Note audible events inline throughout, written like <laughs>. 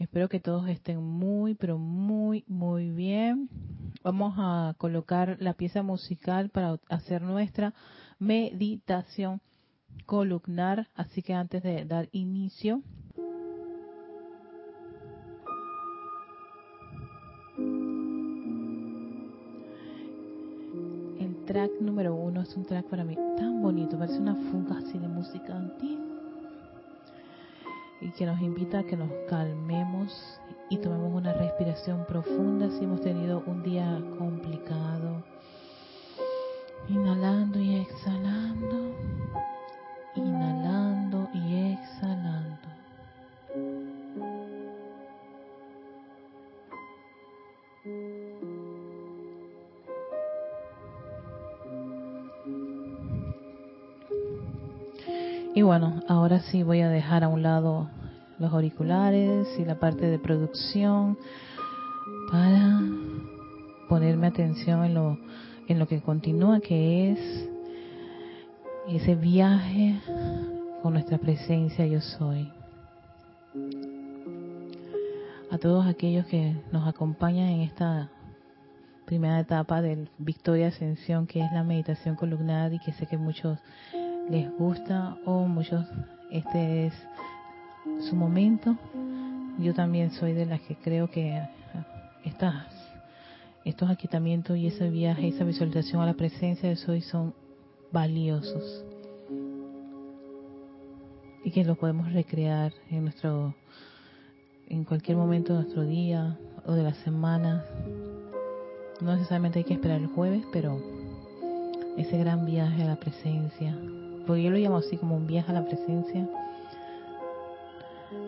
Espero que todos estén muy, pero muy, muy bien. Vamos a colocar la pieza musical para hacer nuestra meditación columnar. Así que antes de dar inicio, el track número uno es un track para mí tan bonito, parece una fuga así de música antigua y que nos invita a que nos calmemos y tomemos una respiración profunda si hemos tenido un día complicado. Inhalando y exhalando. Inhalando bueno, ahora sí voy a dejar a un lado los auriculares y la parte de producción para ponerme atención en lo, en lo que continúa, que es ese viaje con nuestra presencia yo soy. A todos aquellos que nos acompañan en esta primera etapa del Victoria Ascensión, que es la meditación columnar y que sé que muchos les gusta o muchos este es su momento. Yo también soy de las que creo que estas, estos aquietamientos y ese viaje, esa visualización a la presencia de soy son valiosos y que los podemos recrear en nuestro en cualquier momento de nuestro día o de la semana. No necesariamente hay que esperar el jueves, pero ese gran viaje a la presencia, yo lo llamo así como un viaje a la presencia.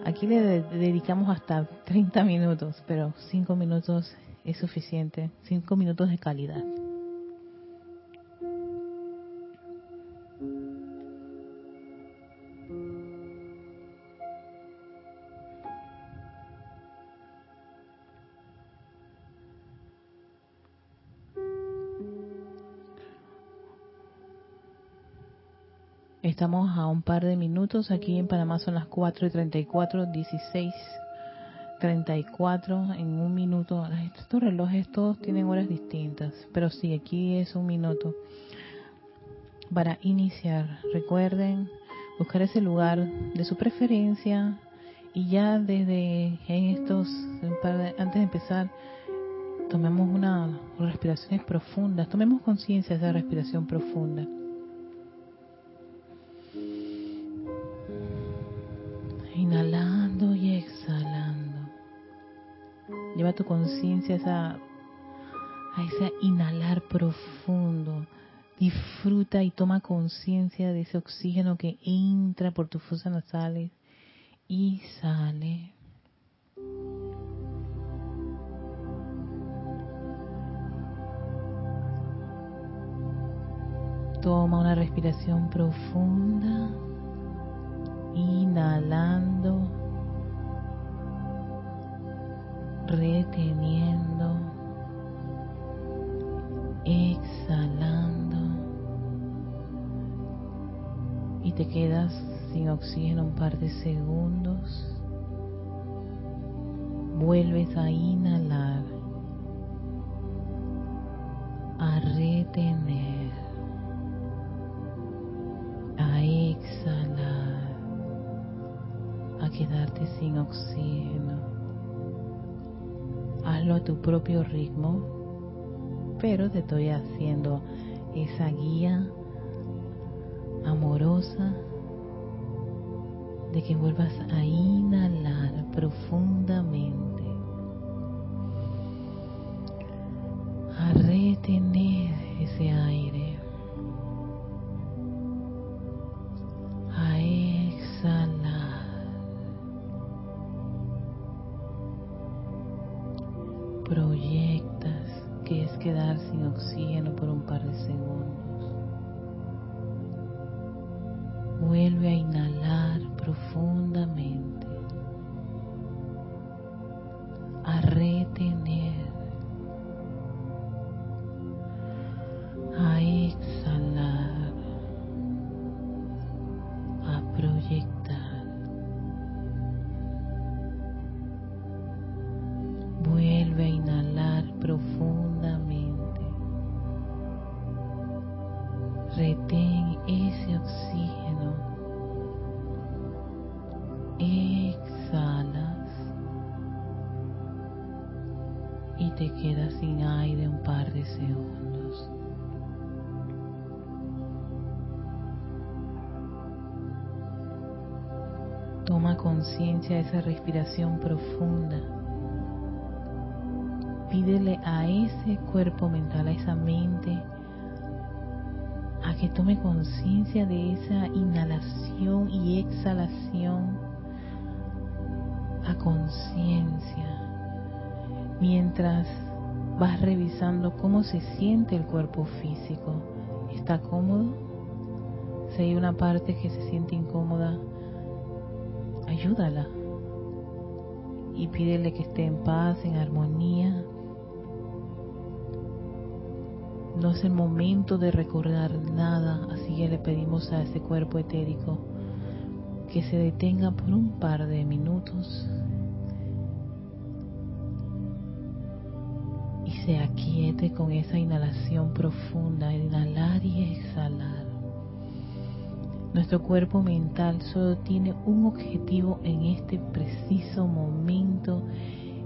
Aquí le dedicamos hasta 30 minutos, pero 5 minutos es suficiente, 5 minutos de calidad. Estamos a un par de minutos. Aquí en Panamá son las 4 y 34, 16, 34 en un minuto. Estos relojes todos tienen horas distintas, pero sí, aquí es un minuto. Para iniciar, recuerden buscar ese lugar de su preferencia y ya desde en estos, antes de empezar, tomemos una respiraciones profundas, tomemos conciencia de esa respiración profunda. Tu conciencia a, a ese inhalar profundo. Disfruta y toma conciencia de ese oxígeno que entra por tus fosas nasales y sale. Toma una respiración profunda inhalando, reteniendo, exhalando y te quedas sin oxígeno un par de segundos. Vuelves a inhalar, a retener, a exhalar quedarte sin oxígeno. Hazlo a tu propio ritmo, pero te estoy haciendo esa guía amorosa de que vuelvas a inhalar profundamente, conciencia esa respiración profunda. Pídele a ese cuerpo mental, a esa mente, a que tome conciencia de esa inhalación y exhalación a conciencia. Mientras vas revisando cómo se siente el cuerpo físico. ¿Está cómodo? Si hay una parte que se siente incómoda, ayúdala y pídele que esté en paz, en armonía. No es el momento de recordar nada, así que le pedimos a ese cuerpo etérico que se detenga por un par de minutos y se aquiete con esa inhalación profunda, inhalar y exhalar. Nuestro cuerpo mental solo tiene un objetivo en este preciso momento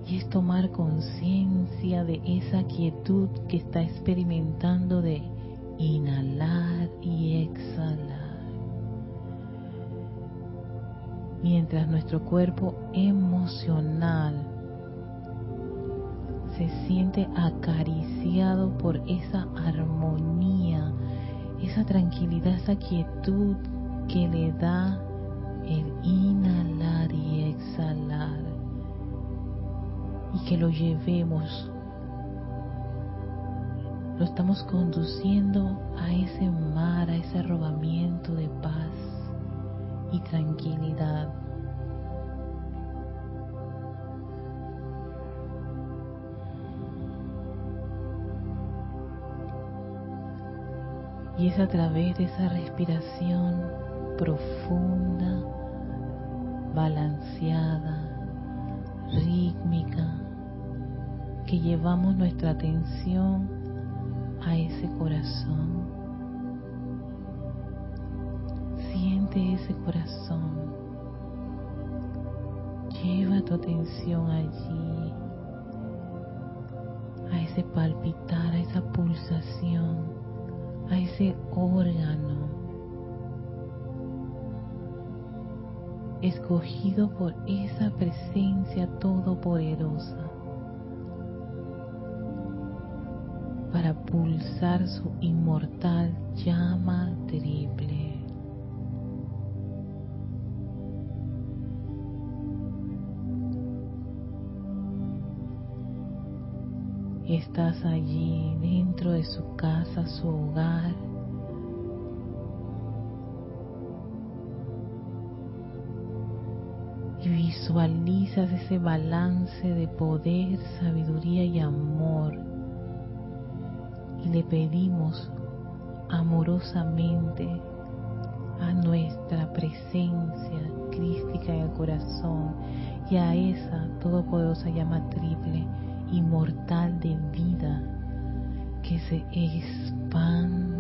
y es tomar conciencia de esa quietud que está experimentando de inhalar y exhalar. Mientras nuestro cuerpo emocional se siente acariciado por esa armonía, esa tranquilidad, esa quietud que le da el inhalar y exhalar y que lo llevemos lo estamos conduciendo a ese mar, a ese arrobamiento de paz y tranquilidad. Y es a través de esa respiración profunda, balanceada, rítmica, que llevamos nuestra atención a ese corazón. Siente ese corazón. Lleva tu atención allí, a ese palpitar, a esa pulsación, a ese órgano escogido por esa presencia todopoderosa para pulsar su inmortal llama triple. Estás allí dentro de su casa, su hogar visualizas ese balance de poder, sabiduría y amor. Y le pedimos amorosamente a nuestra presencia crística en el corazón y a esa todopoderosa llama triple, inmortal de vida, que se expanda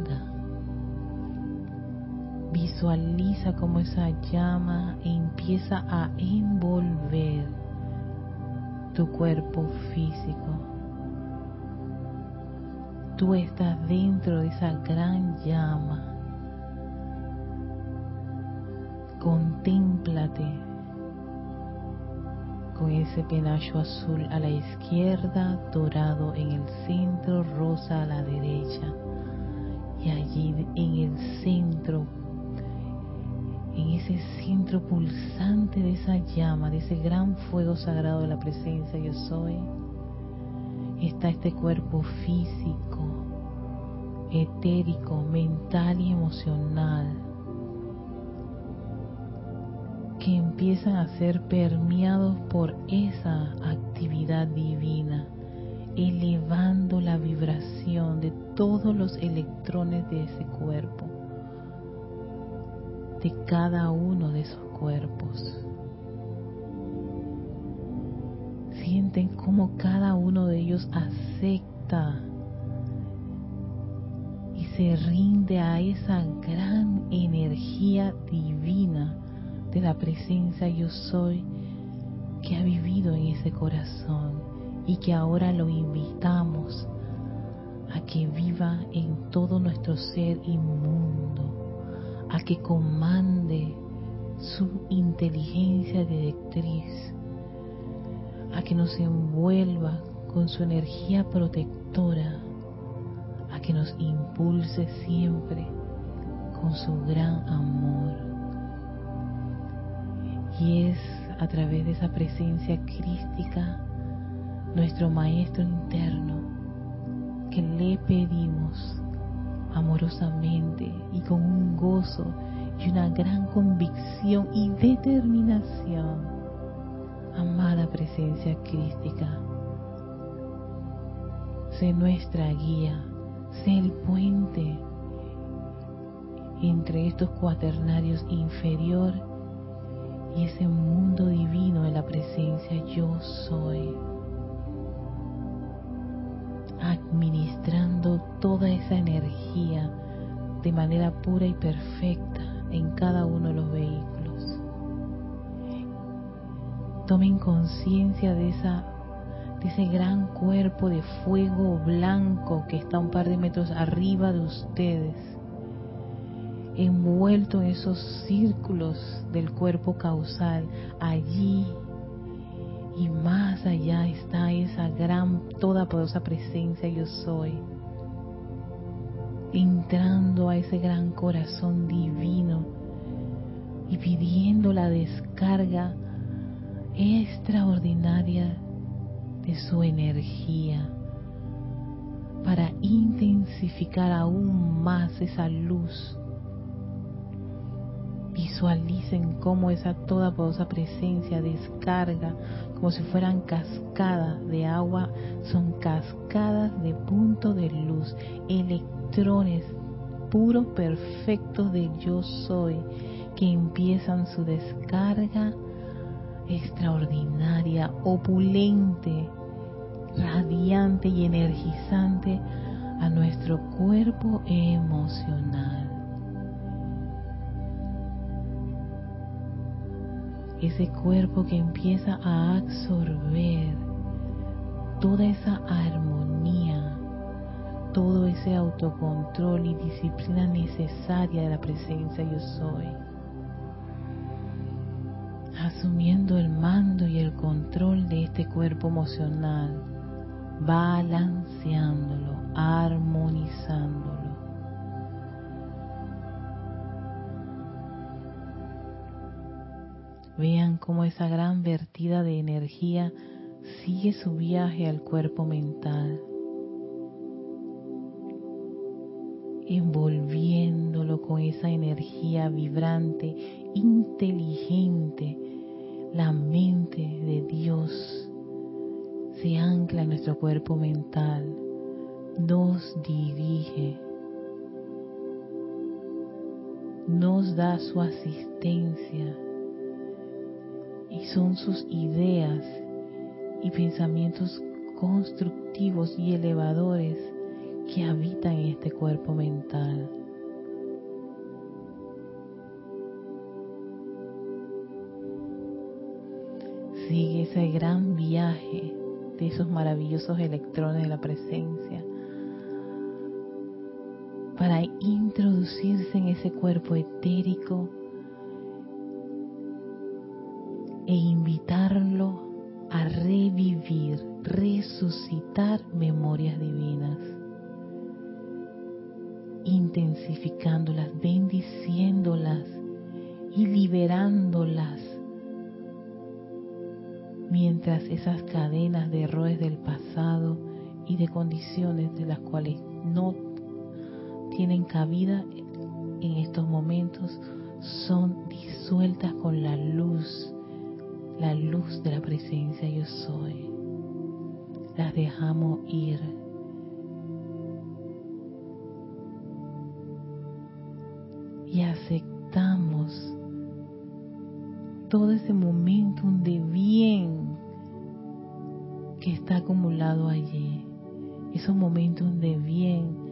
Visualiza como esa llama empieza a envolver tu cuerpo físico. Tú estás dentro de esa gran llama. Contémplate con ese penacho azul a la izquierda, dorado en el centro, rosa a la derecha. Y allí en el pulsante de esa llama, de ese gran fuego sagrado de la presencia yo soy, está este cuerpo físico, etérico, mental y emocional, que empiezan a ser permeados por esa actividad divina, elevando la vibración de todos los electrones de ese cuerpo de cada uno de esos cuerpos. Siente sienten cómo cada uno de ellos acepta y se rinde a esa gran energía divina de la presencia yo soy que ha vivido en ese corazón y que ahora lo invitamos a que viva en todo nuestro ser a que comande su inteligencia directriz, a que nos envuelva con su energía protectora, a que nos impulse siempre con su gran amor. Y es a través de esa presencia crística, nuestro Maestro interno, que le pedimos amorosamente y con un gozo y una gran convicción y determinación, amada presencia crística, sé nuestra guía, sé el puente entre estos cuaternarios inferior y ese mundo divino de la presencia yo soy, administrando toda esa energía de manera pura y perfecta en cada uno de los vehículos. Tomen conciencia de esa de ese gran cuerpo de fuego blanco que está un par de metros arriba de ustedes envuelto en esos círculos del cuerpo causal, allí allá está esa gran, toda poderosa presencia yo soy, entrando a ese gran corazón divino y pidiendo la descarga extraordinaria de su energía para intensificar aún más esa luz Visualicen cómo esa toda poderosa presencia descarga como si fueran cascadas de agua, son cascadas de punto de luz, electrones puros, perfectos de yo soy, que empiezan su descarga extraordinaria, opulente, radiante y energizante a nuestro cuerpo emocional. Ese cuerpo que empieza a absorber toda esa armonía, todo ese autocontrol y disciplina necesaria de la presencia yo soy. Asumiendo el mando y el control de este cuerpo emocional, balanceándolo, armonizándolo. Vean cómo esa gran vertida de energía sigue su viaje al cuerpo mental, envolviéndolo con esa energía vibrante, inteligente. La mente de Dios se ancla en nuestro cuerpo mental, nos dirige, nos da su asistencia y son sus ideas y pensamientos constructivos y elevadores que habitan en este cuerpo mental. Sigue ese gran viaje de esos maravillosos electrones de la presencia para introducirse en ese cuerpo etérico e invitarlo a revivir, resucitar memorias divinas, intensificándolas, bendiciéndolas y liberándolas, mientras esas cadenas de errores del pasado y de condiciones de las cuales no tienen cabida en estos momentos son disueltas con la luz la luz de la presencia yo soy. Las dejamos ir. Y aceptamos todo ese momento de bien que está acumulado allí, esos momentos de bien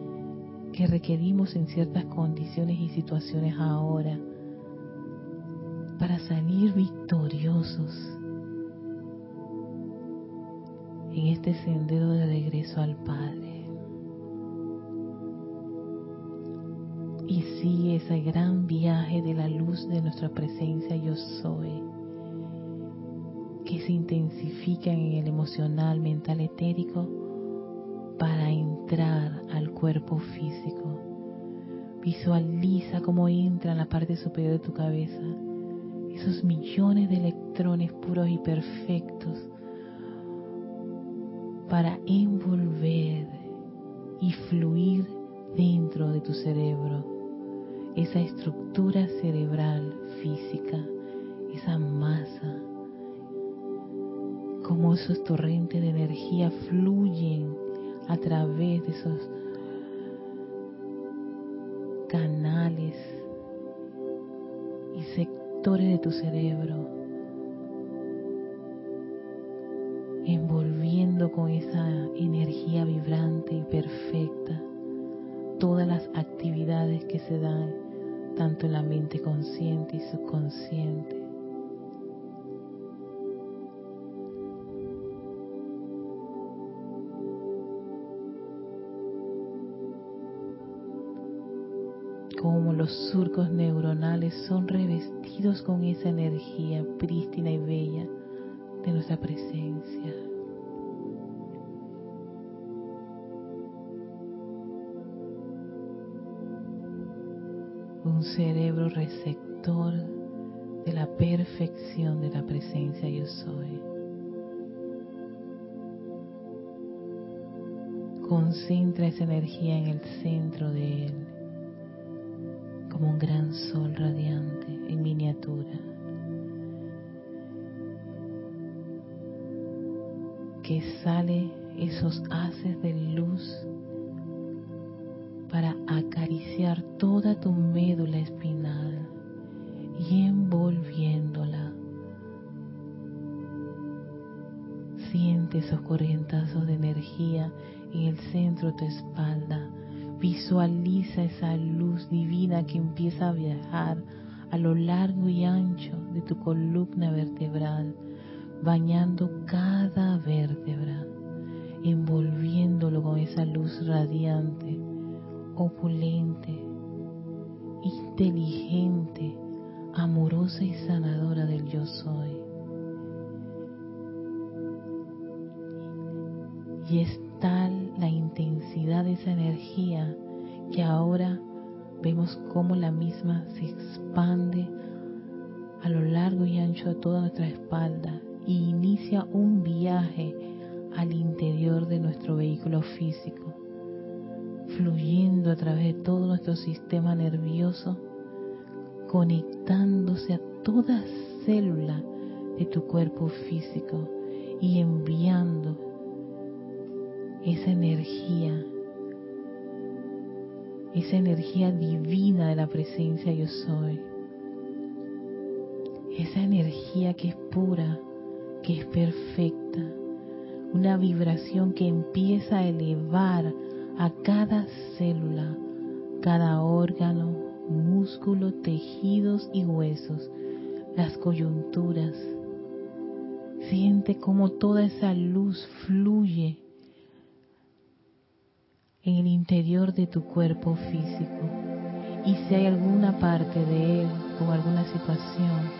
que requerimos en ciertas condiciones y situaciones ahora para salir victoriosos en este sendero de regreso al Padre. Y sigue ese gran viaje de la luz de nuestra presencia yo soy, que se intensifica en el emocional, mental, etérico, para entrar al cuerpo físico. Visualiza cómo entra en la parte superior de tu cabeza esos millones de electrones puros y perfectos para envolver y fluir dentro de tu cerebro, esa estructura cerebral física, esa masa, como esos torrentes de energía fluyen a través de esos canales y de tu cerebro, envolviendo con esa energía vibrante y perfecta todas las actividades que se dan tanto en la mente consciente y subconsciente. Como los surcos neuronales son revestidos con esa energía prístina y bella de nuestra presencia. Un cerebro receptor de la perfección de la presencia yo soy. Concentra esa energía en el centro de él un gran sol radiante en miniatura, que sale esos haces de luz para acariciar toda tu médula espinal y envolviéndola. Siente esos corrientazos de energía en el centro de tu espalda Visualiza esa luz divina que empieza a viajar a lo largo y ancho de tu columna vertebral, bañando cada vértebra, envolviéndolo con esa luz radiante, opulente, inteligente, amorosa y sanadora del yo soy. Y es tal de esa energía que ahora vemos cómo la misma se expande a lo largo y ancho de toda nuestra espalda y inicia un viaje al interior de nuestro vehículo físico, fluyendo a través de todo nuestro sistema nervioso, conectándose a toda célula de tu cuerpo físico y enviando esa energía, esa energía divina de la presencia yo soy, esa energía que es pura, que es perfecta, una vibración que empieza a elevar a cada célula, cada órgano, músculo, tejidos y huesos, las coyunturas. Siente cómo toda esa luz fluye en el interior de tu cuerpo físico. Y si hay alguna parte de él con alguna situación,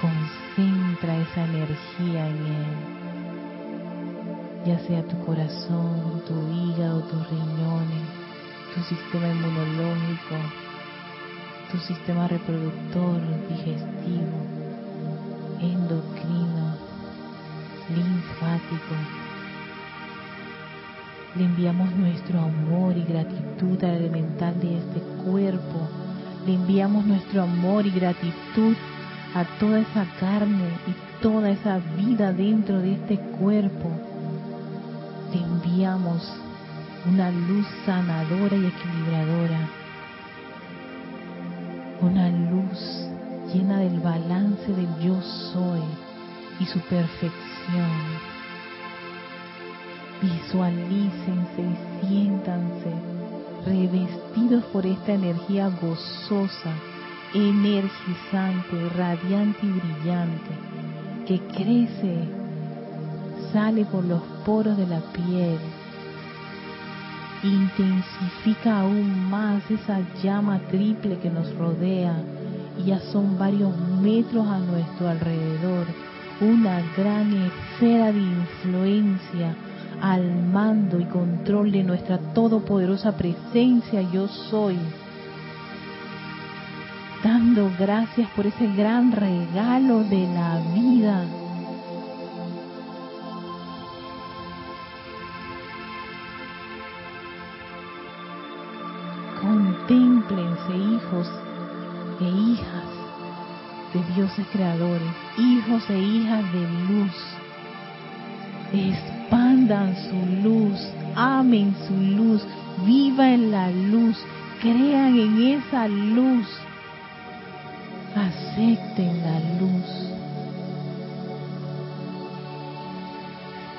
concentra esa energía en él. Ya sea tu corazón, tu hígado, tus riñones, tu sistema inmunológico, tu sistema reproductor, digestivo, endocrino, linfático, le enviamos nuestro amor y gratitud al elemental de este cuerpo. Le enviamos nuestro amor y gratitud a toda esa carne y toda esa vida dentro de este cuerpo. Le enviamos una luz sanadora y equilibradora. Una luz llena del balance del yo soy y su perfección Visualícense y siéntanse revestidos por esta energía gozosa, energizante, radiante y brillante, que crece, sale por los poros de la piel, intensifica aún más esa llama triple que nos rodea y ya son varios metros a nuestro alrededor, una gran esfera de influencia al mando y control de nuestra todopoderosa presencia yo soy. Dando gracias por ese gran regalo de la vida. Contémplense hijos e hijas de dioses creadores, hijos e hijas de luz expandan su luz, amen su luz, viva en la luz, crean en esa luz, acepten la luz.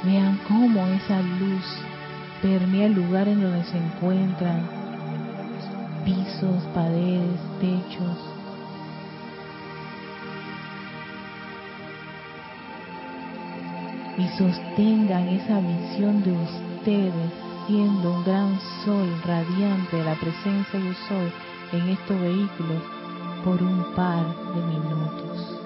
Vean cómo esa luz permea el lugar en donde se encuentran, pisos, paredes, techos, y sostengan esa visión de ustedes siendo un gran sol radiante de la presencia yo soy en estos vehículos por un par de minutos.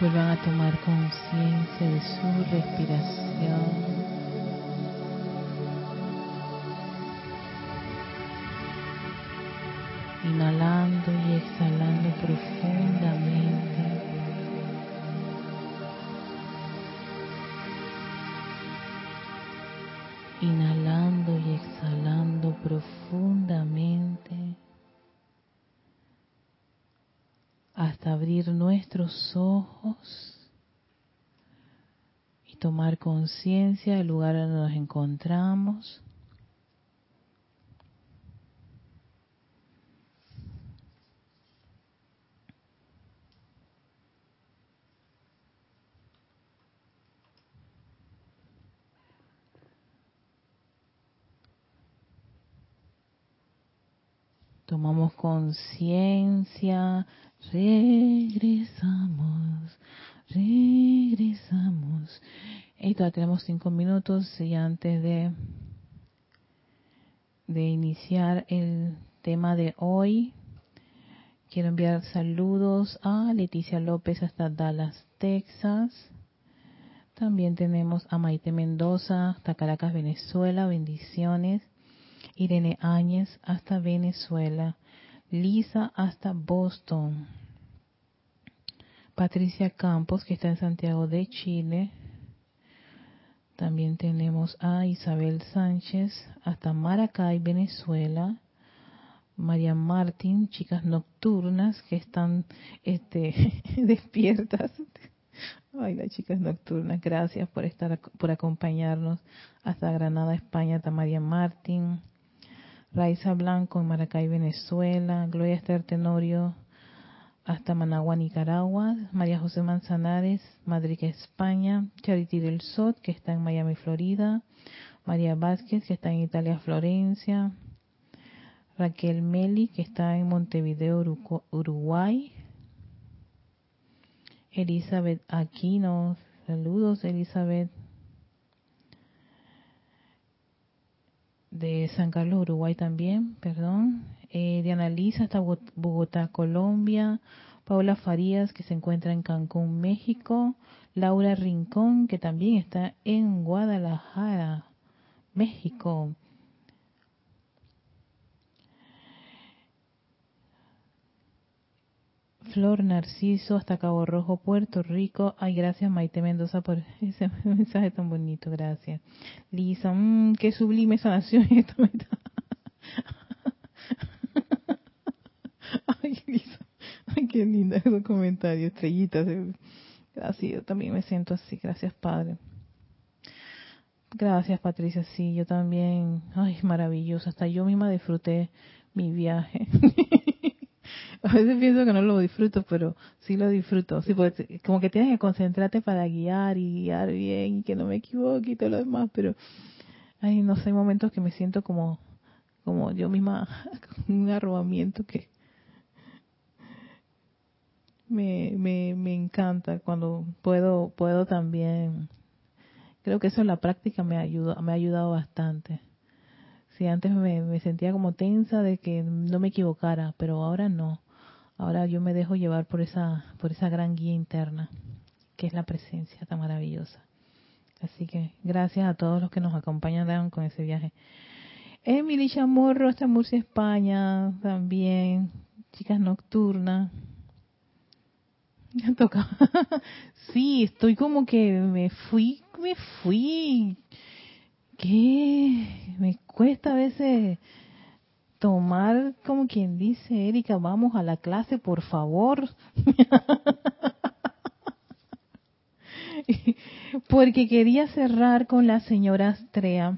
Vuelvan a tomar conciencia de su respiración. Conciencia del lugar donde nos encontramos. Tomamos conciencia Regresamos, regresamos. Y todavía tenemos cinco minutos y antes de, de iniciar el tema de hoy, quiero enviar saludos a Leticia López hasta Dallas, Texas. También tenemos a Maite Mendoza hasta Caracas, Venezuela. Bendiciones. Irene Áñez hasta Venezuela. Lisa hasta Boston. Patricia Campos, que está en Santiago de Chile. También tenemos a Isabel Sánchez, hasta Maracay, Venezuela. María Martín, chicas nocturnas que están este, <laughs> despiertas. Ay, las chicas nocturnas, gracias por estar, por acompañarnos hasta Granada, España, hasta María Martín. Raiza Blanco en Maracay, Venezuela. Gloria Esther Tenorio hasta Managua, Nicaragua. María José Manzanares, Madrid, España. Charity del Sot, que está en Miami, Florida. María Vázquez, que está en Italia, Florencia. Raquel Meli, que está en Montevideo, Uruguay. Elizabeth Aquino, saludos Elizabeth. De San Carlos, Uruguay también, perdón. Eh, Diana Lisa hasta Bogotá, Colombia. Paula Farías, que se encuentra en Cancún, México. Laura Rincón, que también está en Guadalajara, México. Flor Narciso hasta Cabo Rojo, Puerto Rico. Ay, gracias Maite Mendoza por <laughs> ese mensaje tan bonito, gracias. Lisa, mmm, qué sublime sanación <laughs> esto. <laughs> Ay, qué linda esos comentarios, estrellitas. Gracias, yo también me siento así, gracias Padre. Gracias Patricia, sí, yo también, ay, maravilloso, hasta yo misma disfruté mi viaje. <laughs> A veces pienso que no lo disfruto, pero sí lo disfruto. Sí, pues, como que tienes que concentrarte para guiar y guiar bien y que no me equivoque y todo lo demás, pero ay, no sé, hay momentos que me siento como como yo misma <laughs> un arrobamiento que me, me, me encanta cuando puedo puedo también creo que eso en la práctica me ayuda me ha ayudado bastante si antes me, sentía como tensa de que no me equivocara pero ahora no Ahora yo me dejo llevar por esa, por esa gran guía interna, que es la presencia tan maravillosa. Así que gracias a todos los que nos acompañan con ese viaje. Emily Chamorro hasta Murcia, España, también. Chicas nocturnas. <laughs> Me toca. <laughs> sí, estoy como que me fui, me fui. ¿Qué? Me cuesta a veces tomar, como quien dice, Erika, vamos a la clase, por favor. <laughs> Porque quería cerrar con la señora Astrea.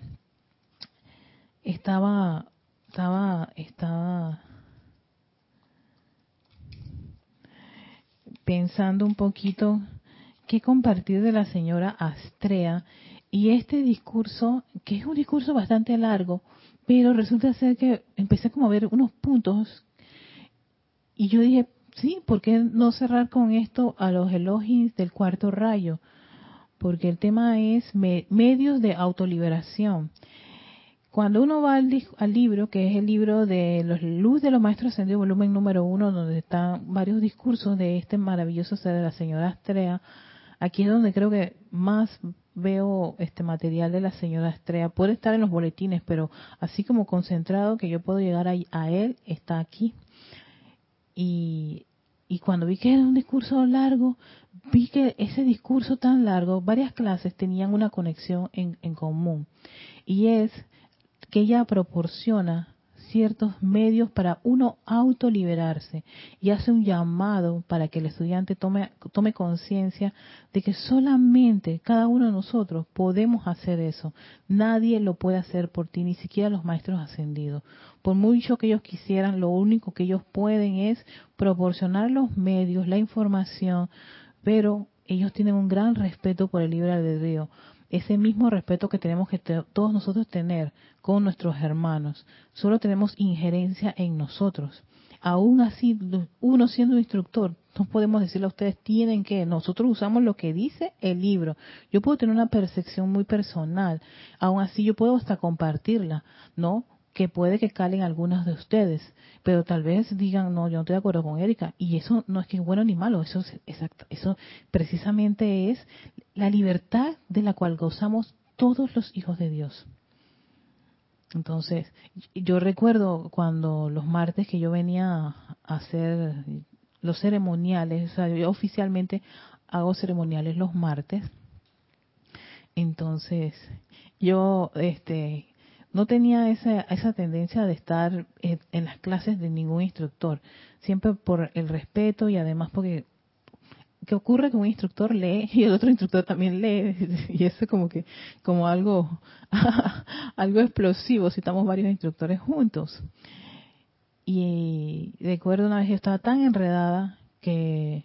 Estaba, estaba, estaba pensando un poquito qué compartir de la señora Astrea y este discurso, que es un discurso bastante largo, pero resulta ser que empecé como a ver unos puntos y yo dije, sí, ¿por qué no cerrar con esto a los elogios del cuarto rayo? Porque el tema es medios de autoliberación. Cuando uno va al, libro, que es el libro de los Luz de los Maestros Ascendidos, volumen número uno, donde están varios discursos de este maravilloso ser de la señora Astrea, aquí es donde creo que más veo este material de la señora Estrella. Puede estar en los boletines, pero así como concentrado que yo puedo llegar a, él, está aquí. Y, y cuando vi que era un discurso largo, vi que ese discurso tan largo, varias clases tenían una conexión en, en común. Y es que ella proporciona ciertos medios para uno autoliberarse y hace un llamado para que el estudiante tome, tome conciencia de que solamente cada uno de nosotros podemos hacer eso. Nadie lo puede hacer por ti, ni siquiera los maestros ascendidos. Por mucho que ellos quisieran, lo único que ellos pueden es proporcionar los medios, la información, pero ellos tienen un gran respeto por el libre albedrío ese mismo respeto que tenemos que todos nosotros tener con nuestros hermanos. Solo tenemos injerencia en nosotros. Aún así, uno siendo instructor, no podemos decirle a ustedes, tienen que, nosotros usamos lo que dice el libro. Yo puedo tener una percepción muy personal, aún así yo puedo hasta compartirla, ¿no? Que puede que calen algunas de ustedes, pero tal vez digan, no, yo no estoy de acuerdo con Erika, y eso no es que es bueno ni malo, eso es exacto, eso precisamente es la libertad de la cual gozamos todos los hijos de Dios. Entonces, yo recuerdo cuando los martes que yo venía a hacer los ceremoniales, o sea, yo oficialmente hago ceremoniales los martes. Entonces, yo este no tenía esa, esa tendencia de estar en, las clases de ningún instructor, siempre por el respeto y además porque que ocurre que un instructor lee y el otro instructor también lee <laughs> y eso es como que como algo <laughs> algo explosivo si estamos varios instructores juntos. Y recuerdo una vez yo estaba tan enredada que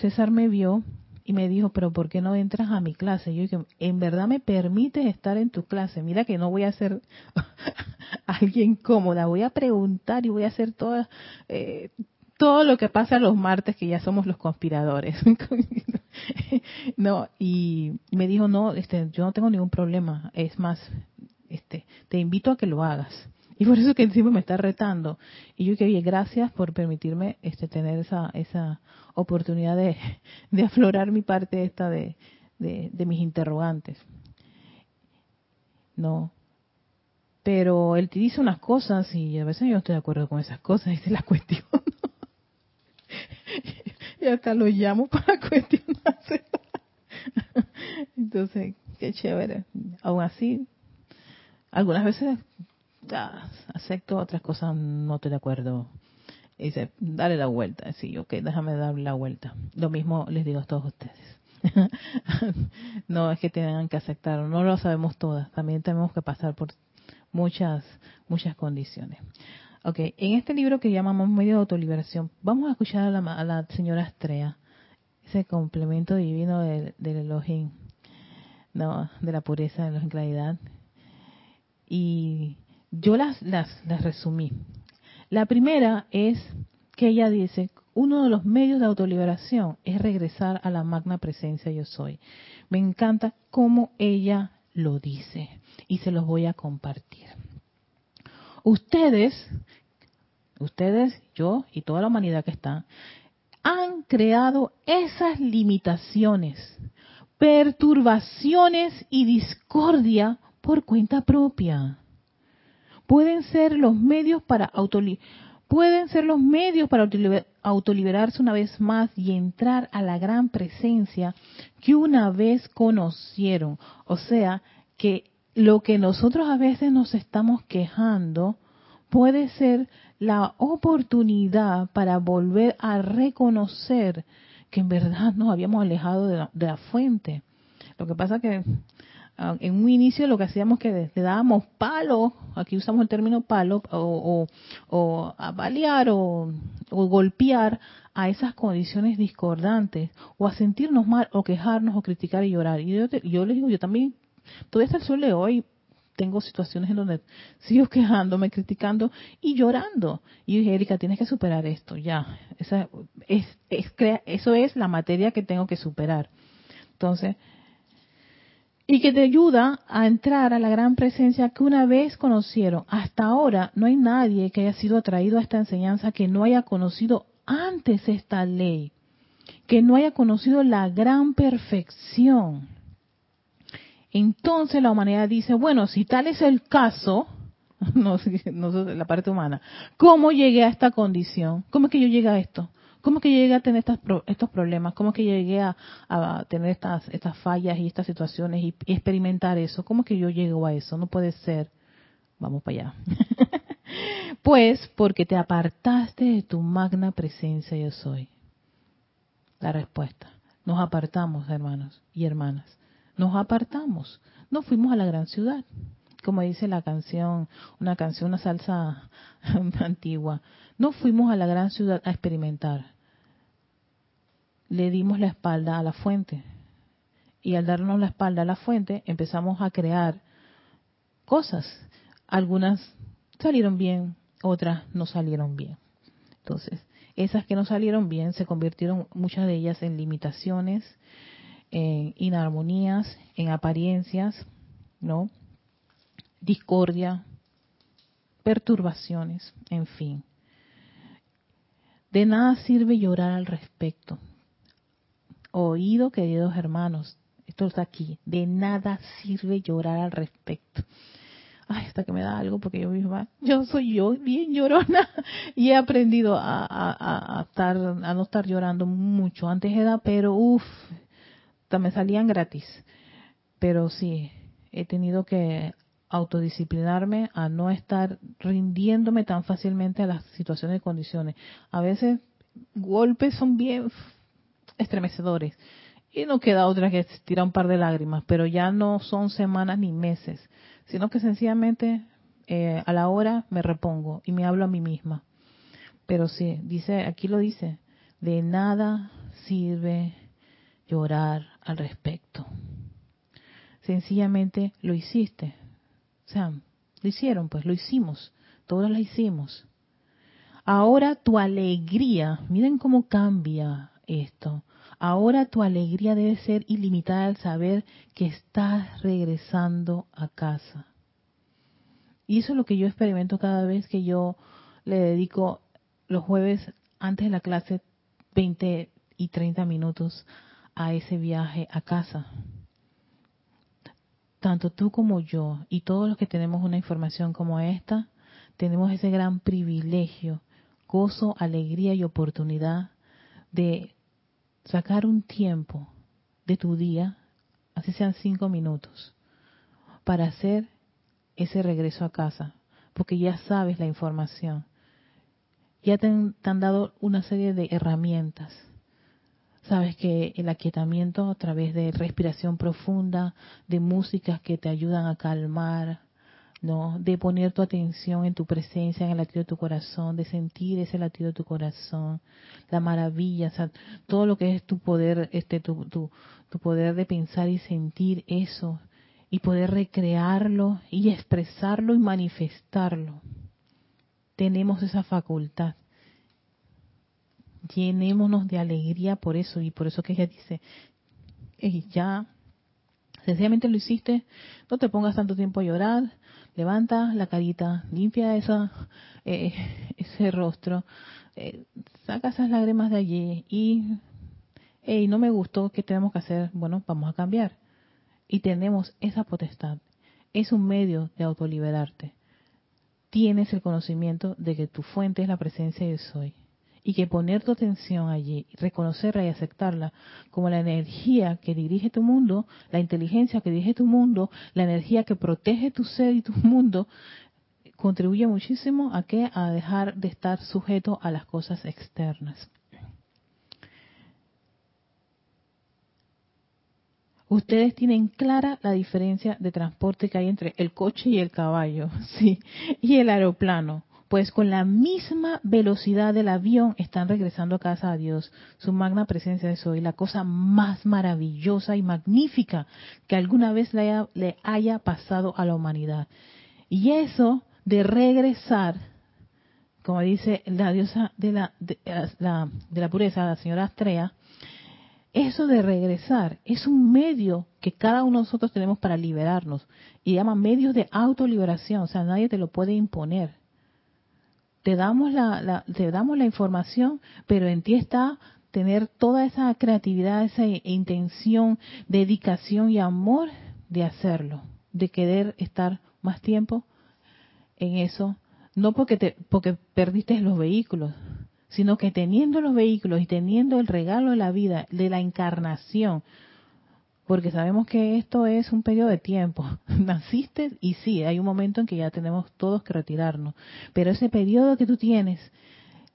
César me vio me dijo, pero ¿por qué no entras a mi clase? yo dije, en verdad me permites estar en tu clase. Mira que no voy a ser <laughs> alguien cómoda, voy a preguntar y voy a hacer todo, eh, todo lo que pasa los martes, que ya somos los conspiradores. <laughs> no, y me dijo, no, este, yo no tengo ningún problema. Es más, este, te invito a que lo hagas. Y por eso que encima me está retando. Y yo que bien, gracias por permitirme este tener esa esa oportunidad de, <laughs> de aflorar mi parte esta de, de, mis interrogantes. No. Pero él te dice unas cosas y a veces yo no estoy de acuerdo con esas cosas, <laughs> esa es la cuestión. <laughs> y hasta lo llamo para cuestionarse. Entonces, qué chévere. Aún así, algunas veces acepto, otras cosas no estoy de acuerdo. Dice, dale la vuelta. Sí, ok, déjame darle la vuelta. Lo mismo les digo a todos ustedes. <laughs> no es que tengan que aceptar, no lo sabemos todas. También tenemos que pasar por muchas, muchas condiciones. Ok, en este libro que llamamos Medio de Autoliberación, vamos a escuchar a la, a la señora Estrella, ese complemento divino del, del Elohim, no, de la pureza, de la claridad. Y yo las, las, las resumí. La primera es que ella dice, uno de los medios de autoliberación es regresar a la magna presencia yo soy. Me encanta cómo ella lo dice y se los voy a compartir. Ustedes, ustedes, yo y toda la humanidad que está, han creado esas limitaciones, perturbaciones y discordia por cuenta propia pueden ser los medios para pueden ser los medios para autoliberarse una vez más y entrar a la gran presencia que una vez conocieron. O sea, que lo que nosotros a veces nos estamos quejando puede ser la oportunidad para volver a reconocer que en verdad nos habíamos alejado de la, de la fuente. Lo que pasa que en un inicio lo que hacíamos que le dábamos palo, aquí usamos el término palo, o, o, a balear o, golpear a esas condiciones discordantes, o a sentirnos mal, o quejarnos, o criticar y llorar. Y yo, yo les digo, yo también, todo este sol de hoy, tengo situaciones en donde sigo <laughs> quejándome, criticando y llorando. Y yo dije, Erika, tienes que superar esto, ya. Esa es, es, eso es la materia que tengo que superar. Entonces, y que te ayuda a entrar a la gran presencia que una vez conocieron. Hasta ahora no hay nadie que haya sido atraído a esta enseñanza que no haya conocido antes esta ley, que no haya conocido la gran perfección. Entonces la humanidad dice, bueno, si tal es el caso, <laughs> no, no la parte humana, ¿cómo llegué a esta condición? ¿Cómo es que yo llegué a esto? ¿Cómo que llegué a tener estos problemas? ¿Cómo que llegué a, tener estas, estas fallas y estas situaciones y, experimentar eso? ¿Cómo que yo llego a eso? No puede ser. Vamos para allá. <laughs> pues porque te apartaste de tu magna presencia yo soy. La respuesta. Nos apartamos, hermanos y hermanas. Nos apartamos. No fuimos a la gran ciudad. Como dice la canción, una canción, una salsa <laughs> antigua. No fuimos a la gran ciudad a experimentar le dimos la espalda a la fuente. Y al darnos la espalda a la fuente, empezamos a crear cosas. Algunas salieron bien, otras no salieron bien. Entonces, esas que no salieron bien se convirtieron muchas de ellas en limitaciones, en inarmonías, en apariencias, ¿no? Discordia, perturbaciones, en fin. De nada sirve llorar al respecto oído, queridos hermanos, esto está aquí, de nada sirve llorar al respecto. ay, hasta que me da algo, porque yo misma, yo soy yo bien llorona <laughs> y he aprendido a, a, estar, a no estar llorando mucho. Antes era, pero uff, me salían gratis. Pero sí, he tenido que autodisciplinarme a no estar rindiéndome tan fácilmente a las situaciones y condiciones. A veces golpes son bien estremecedores y no queda otra que tirar un par de lágrimas, pero ya no son semanas ni meses, sino que sencillamente eh, a la hora me repongo y me hablo a mí misma. Pero sí, dice, aquí lo dice, de nada sirve llorar al respecto. Sencillamente lo hiciste. O sea, lo hicieron, pues lo hicimos. Todos lo hicimos. Ahora tu alegría, miren cómo cambia esto. Ahora tu alegría debe ser ilimitada al saber que estás regresando a casa. Y eso es lo que yo experimento cada vez que yo le dedico los jueves antes de la clase 20 y 30 minutos a ese viaje a casa. Tanto tú como yo y todos los que tenemos una información como esta, tenemos ese gran privilegio, gozo, alegría y oportunidad de sacar un tiempo de tu día, así sean cinco minutos, para hacer ese regreso a casa, porque ya sabes la información, ya te han, dado una serie de herramientas. Sabes que el aquietamiento a través de respiración profunda, de músicas que te ayudan a calmar, ¿no? De poner tu atención en tu presencia, en el latido de tu corazón, de sentir ese latido de tu corazón, la maravilla, todo lo que es tu poder, este, tu, tu, tu poder de pensar y sentir eso, y poder recrearlo y expresarlo y manifestarlo. Tenemos esa facultad. Llenémonos de alegría por eso, y por eso que ella dice, ya sencillamente lo hiciste, no te pongas tanto tiempo a llorar, levanta la carita, limpia esa, eh, ese rostro, eh, saca esas lágrimas de allí y, hey, no me gustó, ¿qué tenemos que hacer? Bueno, vamos a cambiar. Y tenemos esa potestad. Es un medio de autoliberarte. Tienes el conocimiento de que tu fuente es la presencia de soy y que poner tu atención allí, reconocerla y aceptarla como la energía que dirige tu mundo, la inteligencia que dirige tu mundo, la energía que protege tu ser y tu mundo, contribuye muchísimo a que a dejar de estar sujeto a las cosas externas. Ustedes tienen clara la diferencia de transporte que hay entre el coche y el caballo, <laughs> sí, y el aeroplano pues con la misma velocidad del avión están regresando a casa a Dios. Su magna presencia es hoy la cosa más maravillosa y magnífica que alguna vez le haya, pasado a la humanidad. Y eso de regresar, como dice la diosa de la, de, la, de la pureza, la señora Astrea, eso de regresar es un medio que cada uno de nosotros tenemos para liberarnos. Y llama medios de autoliberación, o sea, nadie te lo puede imponer te damos la, te damos la información, pero en ti está tener toda esa creatividad, esa intención, dedicación y amor de hacerlo, de querer estar más tiempo en eso, no porque te, porque perdiste los vehículos, sino que teniendo los vehículos y teniendo el regalo de la vida, de la encarnación, porque sabemos que esto es un periodo de tiempo. <laughs> Naciste y sí, hay un momento en que ya tenemos todos que retirarnos, pero ese periodo que tú tienes,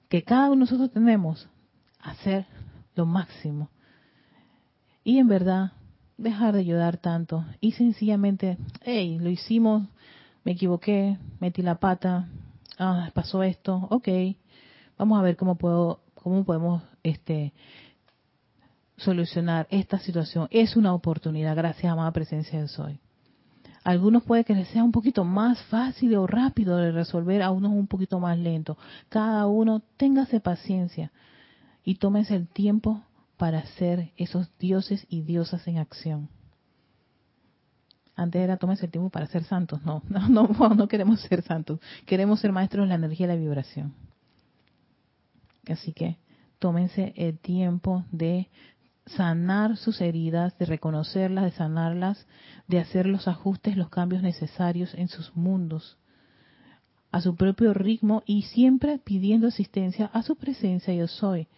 que cada uno de nosotros tenemos, hacer lo máximo. Y en verdad, dejar de ayudar tanto y sencillamente, hey, lo hicimos, me equivoqué, metí la pata, ah, pasó esto, ok, vamos a ver cómo puedo, cómo podemos, este, solucionar esta situación. Es una oportunidad, gracias a amada presencia de Soy. algunos puede que les sea un poquito más fácil o rápido de resolver, a unos un poquito más lento. Cada uno téngase paciencia y tómese el tiempo para ser esos dioses y diosas en acción. Antes era tómese el tiempo para ser santos. No, <laughs> no, no, no queremos ser santos. Queremos ser maestros de la energía y la vibración. Así que tómense el tiempo de sanar sus heridas, de reconocerlas, de sanarlas, de hacer los ajustes, los cambios necesarios en sus mundos, a su propio ritmo y siempre pidiendo asistencia a su presencia yo soy.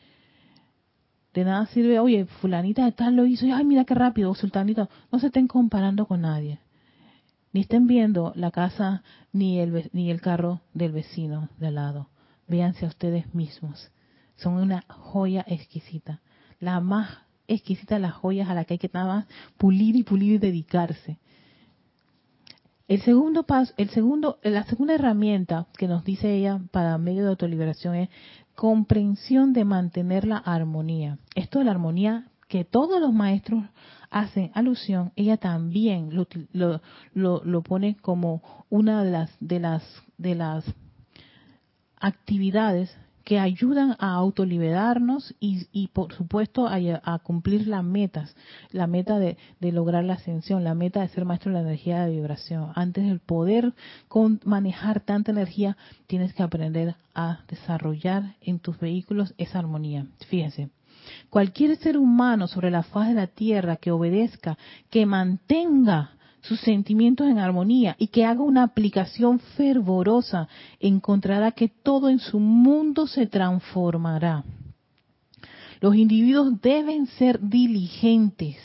De nada sirve, oye, fulanita de tal lo hizo, y ay, mira qué rápido, sultanito, no se estén comparando con nadie. Ni estén viendo la casa ni el, ni el carro del vecino de al lado. Véanse a ustedes mismos. Son una joya exquisita. La más exquisita de las joyas a la que hay que nada más pulir y pulir y dedicarse. El segundo paso, el segundo, la segunda herramienta que nos dice ella para medio de autoliberación es comprensión de mantener la armonía. Esto de la armonía que todos los maestros hacen alusión, ella también lo, lo, lo, pone como una de las de las de las actividades que ayudan a autoliberarnos y, y por supuesto a, cumplir las metas, la meta de, lograr la ascensión, la meta de ser maestro de la energía de vibración. Antes del poder manejar tanta energía, tienes que aprender a desarrollar en tus vehículos esa armonía. Fíjense, cualquier ser humano sobre la faz de la tierra que obedezca, que mantenga sus sentimientos en armonía y que haga una aplicación fervorosa, encontrará que todo en su mundo se transformará. Los individuos deben ser diligentes,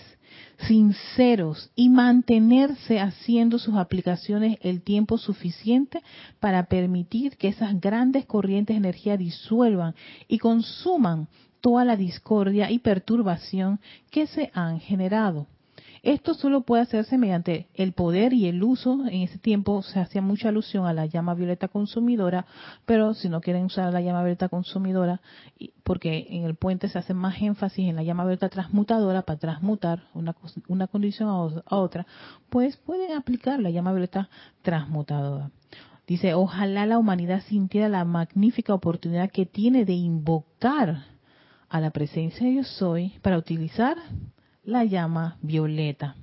sinceros y mantenerse haciendo sus aplicaciones el tiempo suficiente para permitir que esas grandes corrientes de energía disuelvan y consuman toda la discordia y perturbación que se han generado. Esto solo puede hacerse mediante el poder y el uso. En ese tiempo se hacía mucha alusión a la llama violeta consumidora, pero si no quieren usar la llama violeta consumidora, porque en el puente se hace más énfasis en la llama violeta transmutadora para transmutar una, una condición a otra, pues pueden aplicar la llama violeta transmutadora. Dice, ojalá la humanidad sintiera la magnífica oportunidad que tiene de invocar a la presencia de yo soy para utilizar la llama violeta.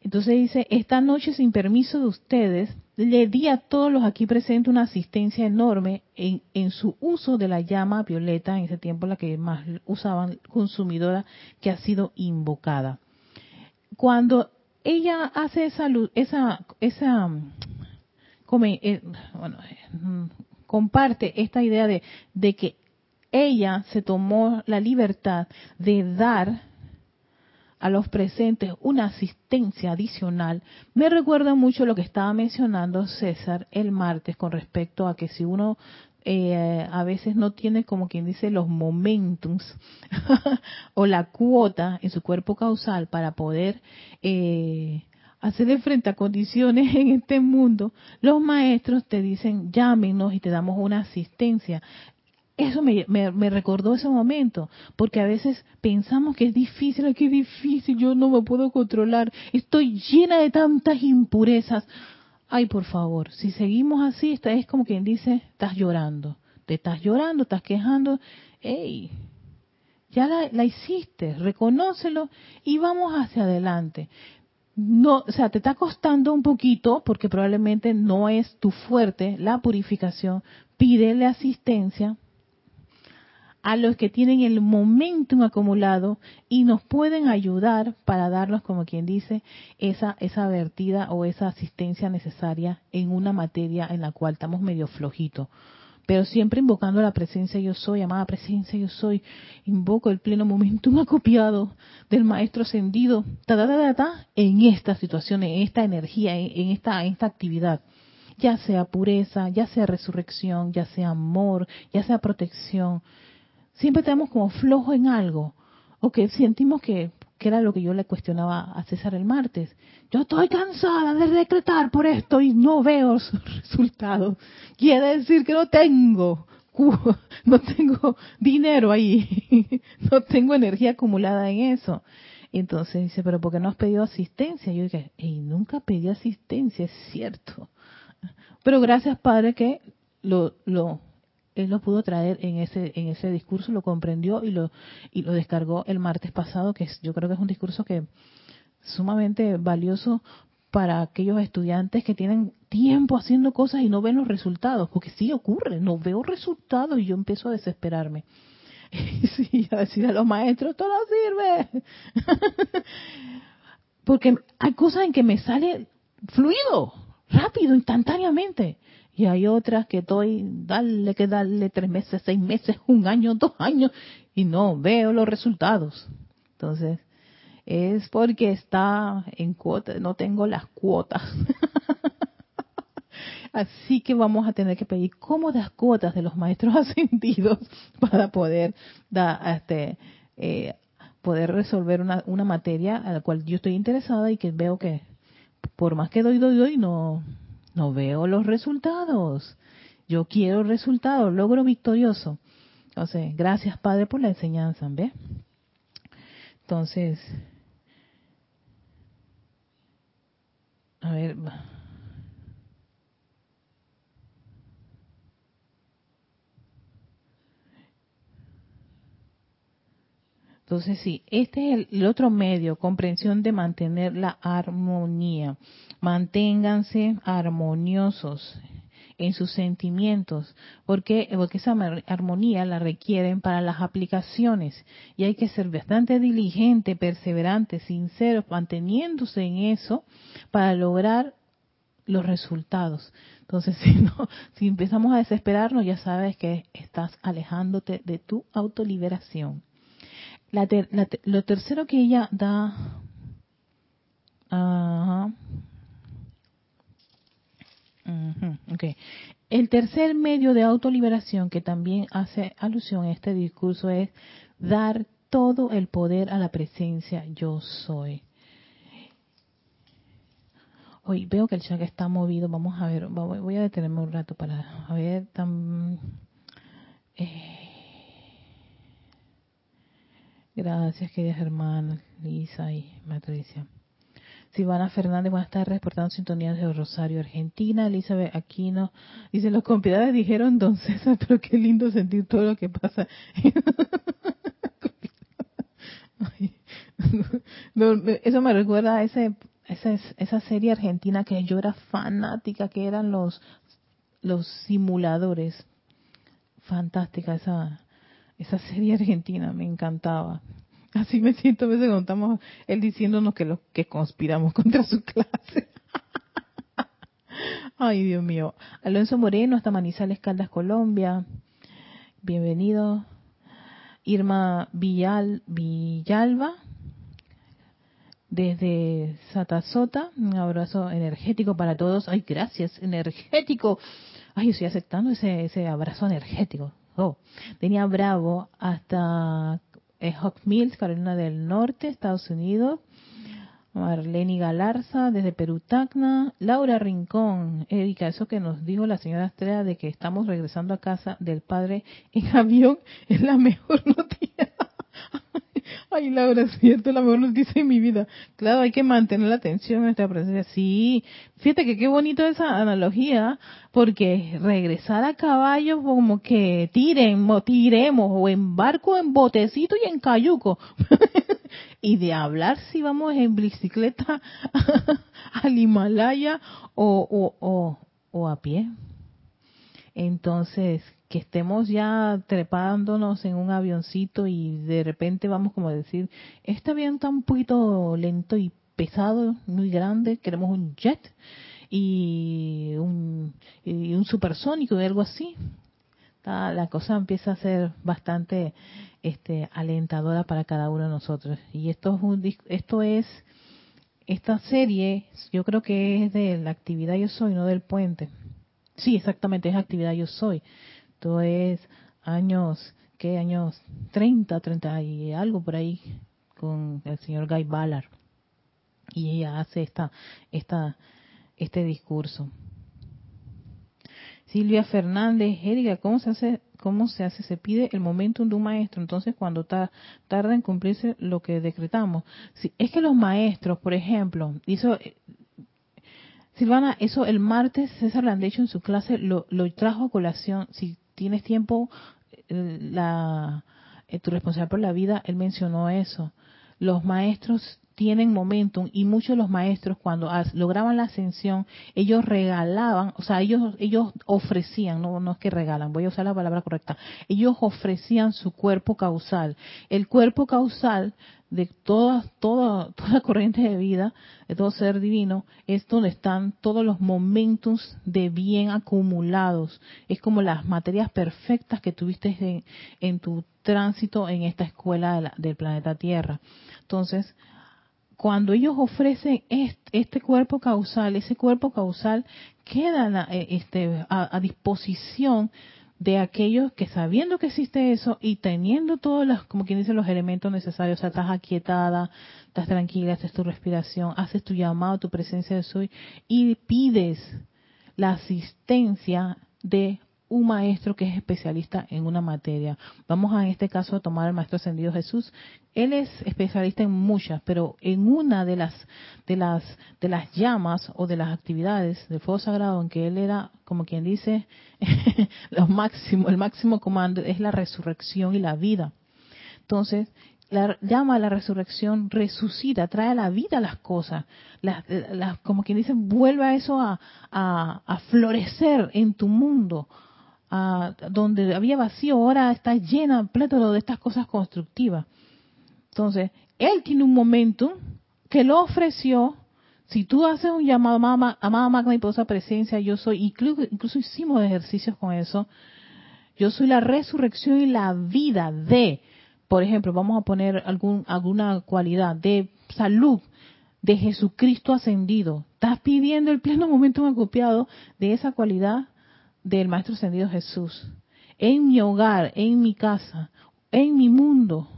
Entonces dice, esta noche sin permiso de ustedes, le di a todos los aquí presentes una asistencia enorme en, en, su uso de la llama violeta, en ese tiempo la que más usaban consumidora, que ha sido invocada. Cuando ella hace esa, esa, esa eh, bueno, eh, comparte esta idea de, de que ella se tomó la libertad de dar a los presentes una asistencia adicional, me recuerda mucho lo que estaba mencionando César el martes con respecto a que si uno eh, a veces no tiene como quien dice los momentums <laughs> o la cuota en su cuerpo causal para poder eh, hacerle frente a condiciones en este mundo, los maestros te dicen llámenos y te damos una asistencia eso me, me, recordó ese momento, porque a veces pensamos que es difícil, que es difícil, yo no me puedo controlar, estoy llena de tantas impurezas. Ay, por favor, si seguimos así, es como quien dice, estás llorando, te estás llorando, estás quejando, hey, ya la, la hiciste, reconócelo y vamos hacia adelante. No, o sea, te está costando un poquito porque probablemente no es tu fuerte la purificación. Pídele asistencia, a los que tienen el momentum acumulado y nos pueden ayudar para darnos, como quien dice, esa, esa vertida o esa asistencia necesaria en una materia en la cual estamos medio flojitos. Pero siempre invocando la presencia yo soy, amada presencia yo soy, invoco el pleno momentum <laughs> acopiado del maestro ascendido, ta, ta, ta, en esta situación, en esta energía, en, esta, en esta actividad ya sea pureza, ya sea resurrección, ya sea amor, ya sea protección, siempre estamos como flojos en algo, o que sentimos que, que era lo que yo le cuestionaba a César el martes. Yo estoy cansada de decretar por esto y no veo <laughs> resultados. Quiere decir que no tengo, <laughs> no tengo dinero ahí, <laughs> no tengo energía acumulada en eso. entonces dice, pero ¿por qué no has pedido asistencia? Yo dije, y nunca pedí asistencia, es cierto. Pero gracias, Padre, que lo, lo, él lo pudo traer en ese en ese discurso, lo comprendió y lo y lo descargó el martes pasado, que yo creo que es un discurso que sumamente valioso para aquellos estudiantes que tienen tiempo haciendo cosas y no ven los resultados, porque sí ocurre, no veo resultados y yo empiezo a desesperarme. <laughs> y a decir a los maestros, esto no sirve. <laughs> Porque hay cosas en que me sale fluido, rápido, instantáneamente. Y hay otras que estoy, dale que darle tres meses, seis meses, un año, dos años, y no veo los resultados. Entonces, es porque está en cuota, no tengo las cuotas. <laughs> Así que vamos a tener que pedir cómodas cuotas de los maestros <laughs> ascendidos para poder dar, este, eh, poder resolver una, una materia a la cual yo estoy interesada y que veo que por más que doy, doy, doy, no, no veo los resultados. Yo quiero resultados, logro victorioso. Entonces, gracias Padre por la enseñanza, ¿ves? Entonces, a ver, Entonces, sí, este es el, otro medio, comprensión de mantener la armonía. Manténganse armoniosos en sus sentimientos, porque, porque esa armonía la requieren para las aplicaciones y hay que ser bastante diligente, perseverante, sincero, manteniéndose en eso para lograr los resultados. Entonces, <laughs> si no, si empezamos a desesperarnos, ya sabes que estás alejándote de tu autoliberación lo tercero que ella da, el tercer medio de autoliberación que también hace alusión a este discurso es dar todo el poder a la presencia yo soy. Hoy veo que el chat está movido. Vamos a ver, voy a detenerme un rato para ver. Tan, eh, Gracias, queridas hermanas, Lisa y Matricia. Silvana Fernández, buenas tardes, reportando sintonías de Rosario, Argentina. Elizabeth Aquino dice, los compiladores dijeron, don César, pero qué lindo sentir todo lo que pasa. <laughs> Eso me recuerda a ese, esa, esa serie argentina que yo era fanática, que eran los, los simuladores. Fantástica esa, esa serie argentina me encantaba. Así me siento a veces cuando estamos él diciéndonos que los que conspiramos <laughs> contra su clase. Ay, Dios mío. Alonso Moreno, hasta Manizales Caldas, Colombia. Bienvenido. Irma Villal, Villalba, desde Satasota. Un abrazo energético para todos. Ay, gracias, energético. Ay, estoy aceptando ese, ese abrazo energético. Oh, tenía Bravo hasta eh, Hawk Mills, Carolina del Norte, Estados Unidos. Marlene Galarza desde Perú Tacna, Laura Rincón, Erika, eso que nos dijo la señora Estrella de que estamos regresando a casa del padre en avión es la mejor <laughs> noticia. Ay, Laura, <laughs> es cierto, la mejor noticia de mi vida. Claro, hay que mantener la atención en nuestra presencia. Sí, fíjate que qué bonito esa analogía, porque regresar a caballo como que tiren, tiremos, o en barco, en botecito y en cayuco. <laughs> y de hablar si vamos en bicicleta <laughs> al Himalaya o, o, o, o a pie. Entonces, que estemos ya trepándonos en un avioncito y de repente vamos como a decir, este avión está un poquito lento y pesado, muy grande, queremos un jet y un, y un supersónico y algo así. La cosa empieza a ser bastante este, alentadora para cada uno de nosotros. Y esto es, un, esto es, esta serie, yo creo que es de la actividad Yo Soy, no del puente. Sí, exactamente, es actividad Yo Soy. Esto es años, ¿qué? Años 30, 30 y algo por ahí con el señor Guy Ballard. Y ella hace esta, esta, este discurso. Silvia Fernández, Erika, ¿cómo se hace? ¿Cómo se hace? Se pide el momentum de un maestro. Entonces, cuando tarda en cumplirse lo que decretamos. Si, es que los maestros, por ejemplo, hizo, eh, Silvana, eso el martes César Landecho en su clase lo, lo trajo a colación. Si tienes tiempo, la, eh, tu responsable por la vida, él mencionó eso. Los maestros tienen momentum y muchos de los maestros cuando lograban la ascensión, ellos regalaban, o sea, ellos ellos ofrecían, no no es que regalan, voy a usar la palabra correcta. Ellos ofrecían su cuerpo causal. El cuerpo causal de toda, toda, <laughs> toda corriente de vida, de todo ser divino, es donde están todos los momentos de bien acumulados. Es como las materias perfectas que tuviste en, tu tránsito en esta escuela del planeta Tierra. Entonces, cuando ellos ofrecen este, cuerpo causal, ese cuerpo causal queda eh, este, a disposición de aquellos que sabiendo que existe eso y teniendo todos los, como quien dice, los elementos necesarios, o sea, estás aquietada, estás tranquila, haces tu respiración, haces tu llamado, tu presencia de soy y pides la asistencia de un maestro que es especialista en una materia. Vamos a en este caso a tomar al maestro ascendido Jesús. Él es especialista en muchas, pero en una de las de las de las llamas o de las actividades del fuego sagrado en que él era, como quien dice, <laughs> lo máximo, el máximo comando es la resurrección y la vida. Entonces, la llama a la resurrección resucita, trae a la vida las cosas, las, como quien dice, vuelve a eso a, a florecer en tu mundo, donde había vacío, ahora está llena, plétoro de estas cosas constructivas. Entonces, él tiene un momento que lo ofreció. Si tú haces un llamado, amada, magna y poderosa presencia, yo soy, incluso, incluso hicimos ejercicios con eso, yo soy la resurrección y la vida de, por ejemplo, vamos a poner algún, alguna cualidad de salud de Jesucristo ascendido. Estás pidiendo el pleno momento acopiado de esa cualidad del Maestro Ascendido Jesús, en mi hogar, en mi casa, en mi mundo,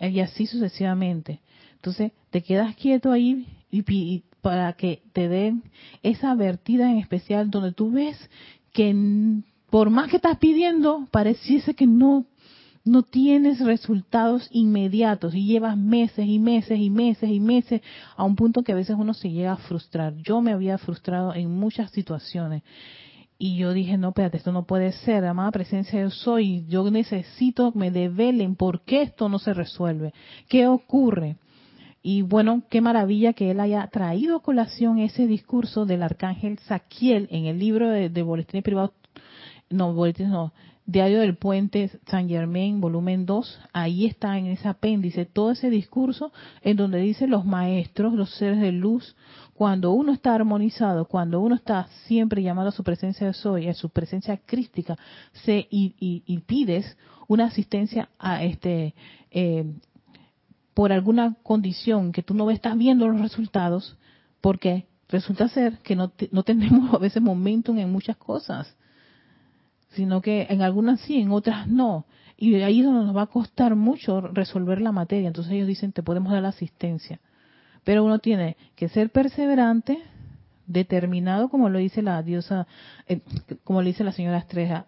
y así sucesivamente. Entonces, te quedas quieto ahí y, para que te den esa vertida en especial donde tú ves que por más que estás pidiendo, pareciese que no no tienes resultados inmediatos y llevas meses y meses y meses y meses a un punto que a veces uno se llega a frustrar. Yo me había frustrado en muchas situaciones y yo dije, no, espérate, esto no puede ser, amada presencia yo soy, yo necesito que me develen por qué esto no se resuelve, qué ocurre. Y bueno, qué maravilla que él haya traído a colación ese discurso del arcángel Saquiel en el libro de, Boletines Privados, no, Boletines no, Diario del Puente San Germain, volumen 2, ahí está en ese apéndice todo ese discurso en donde dice los maestros, los seres de luz, cuando uno está armonizado, cuando uno está siempre llamado a su presencia de soy, a su presencia crística, se, y, pides una asistencia a este eh, por alguna condición que tú no estás viendo los resultados, porque resulta ser que no, no tenemos <laughs> a veces momentum en muchas cosas sino que en algunas sí, en otras no. Y ahí es donde nos va a costar mucho resolver la materia. Entonces ellos dicen, te podemos dar la asistencia. Pero uno tiene que ser perseverante, determinado, como lo dice la diosa, eh, como lo dice la señora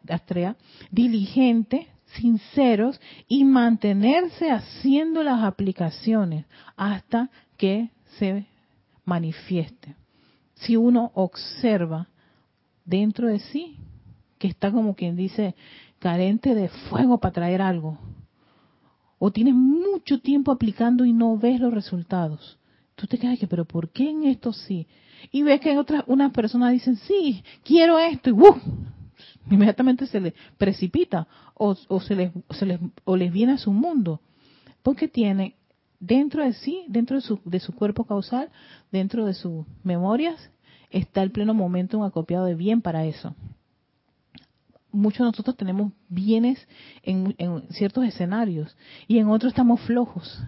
Astrea, diligente, sinceros y mantenerse haciendo las aplicaciones hasta que se manifieste. Si uno observa dentro de sí que está como quien dice carente de fuego para traer algo. O tienes mucho tiempo aplicando y no ves los resultados. Tú te quedas que, pero ¿por qué en esto sí? Y ves que en otras, unas personas dicen, sí, quiero esto, y ¡uh! inmediatamente se les precipita o, o, se les, se les, o les viene a su mundo. Porque tiene dentro de sí, dentro de su, de su cuerpo causal, dentro de sus memorias, está el pleno momento acopiado de bien para eso muchos de nosotros tenemos bienes en, ciertos escenarios y en otros estamos flojos.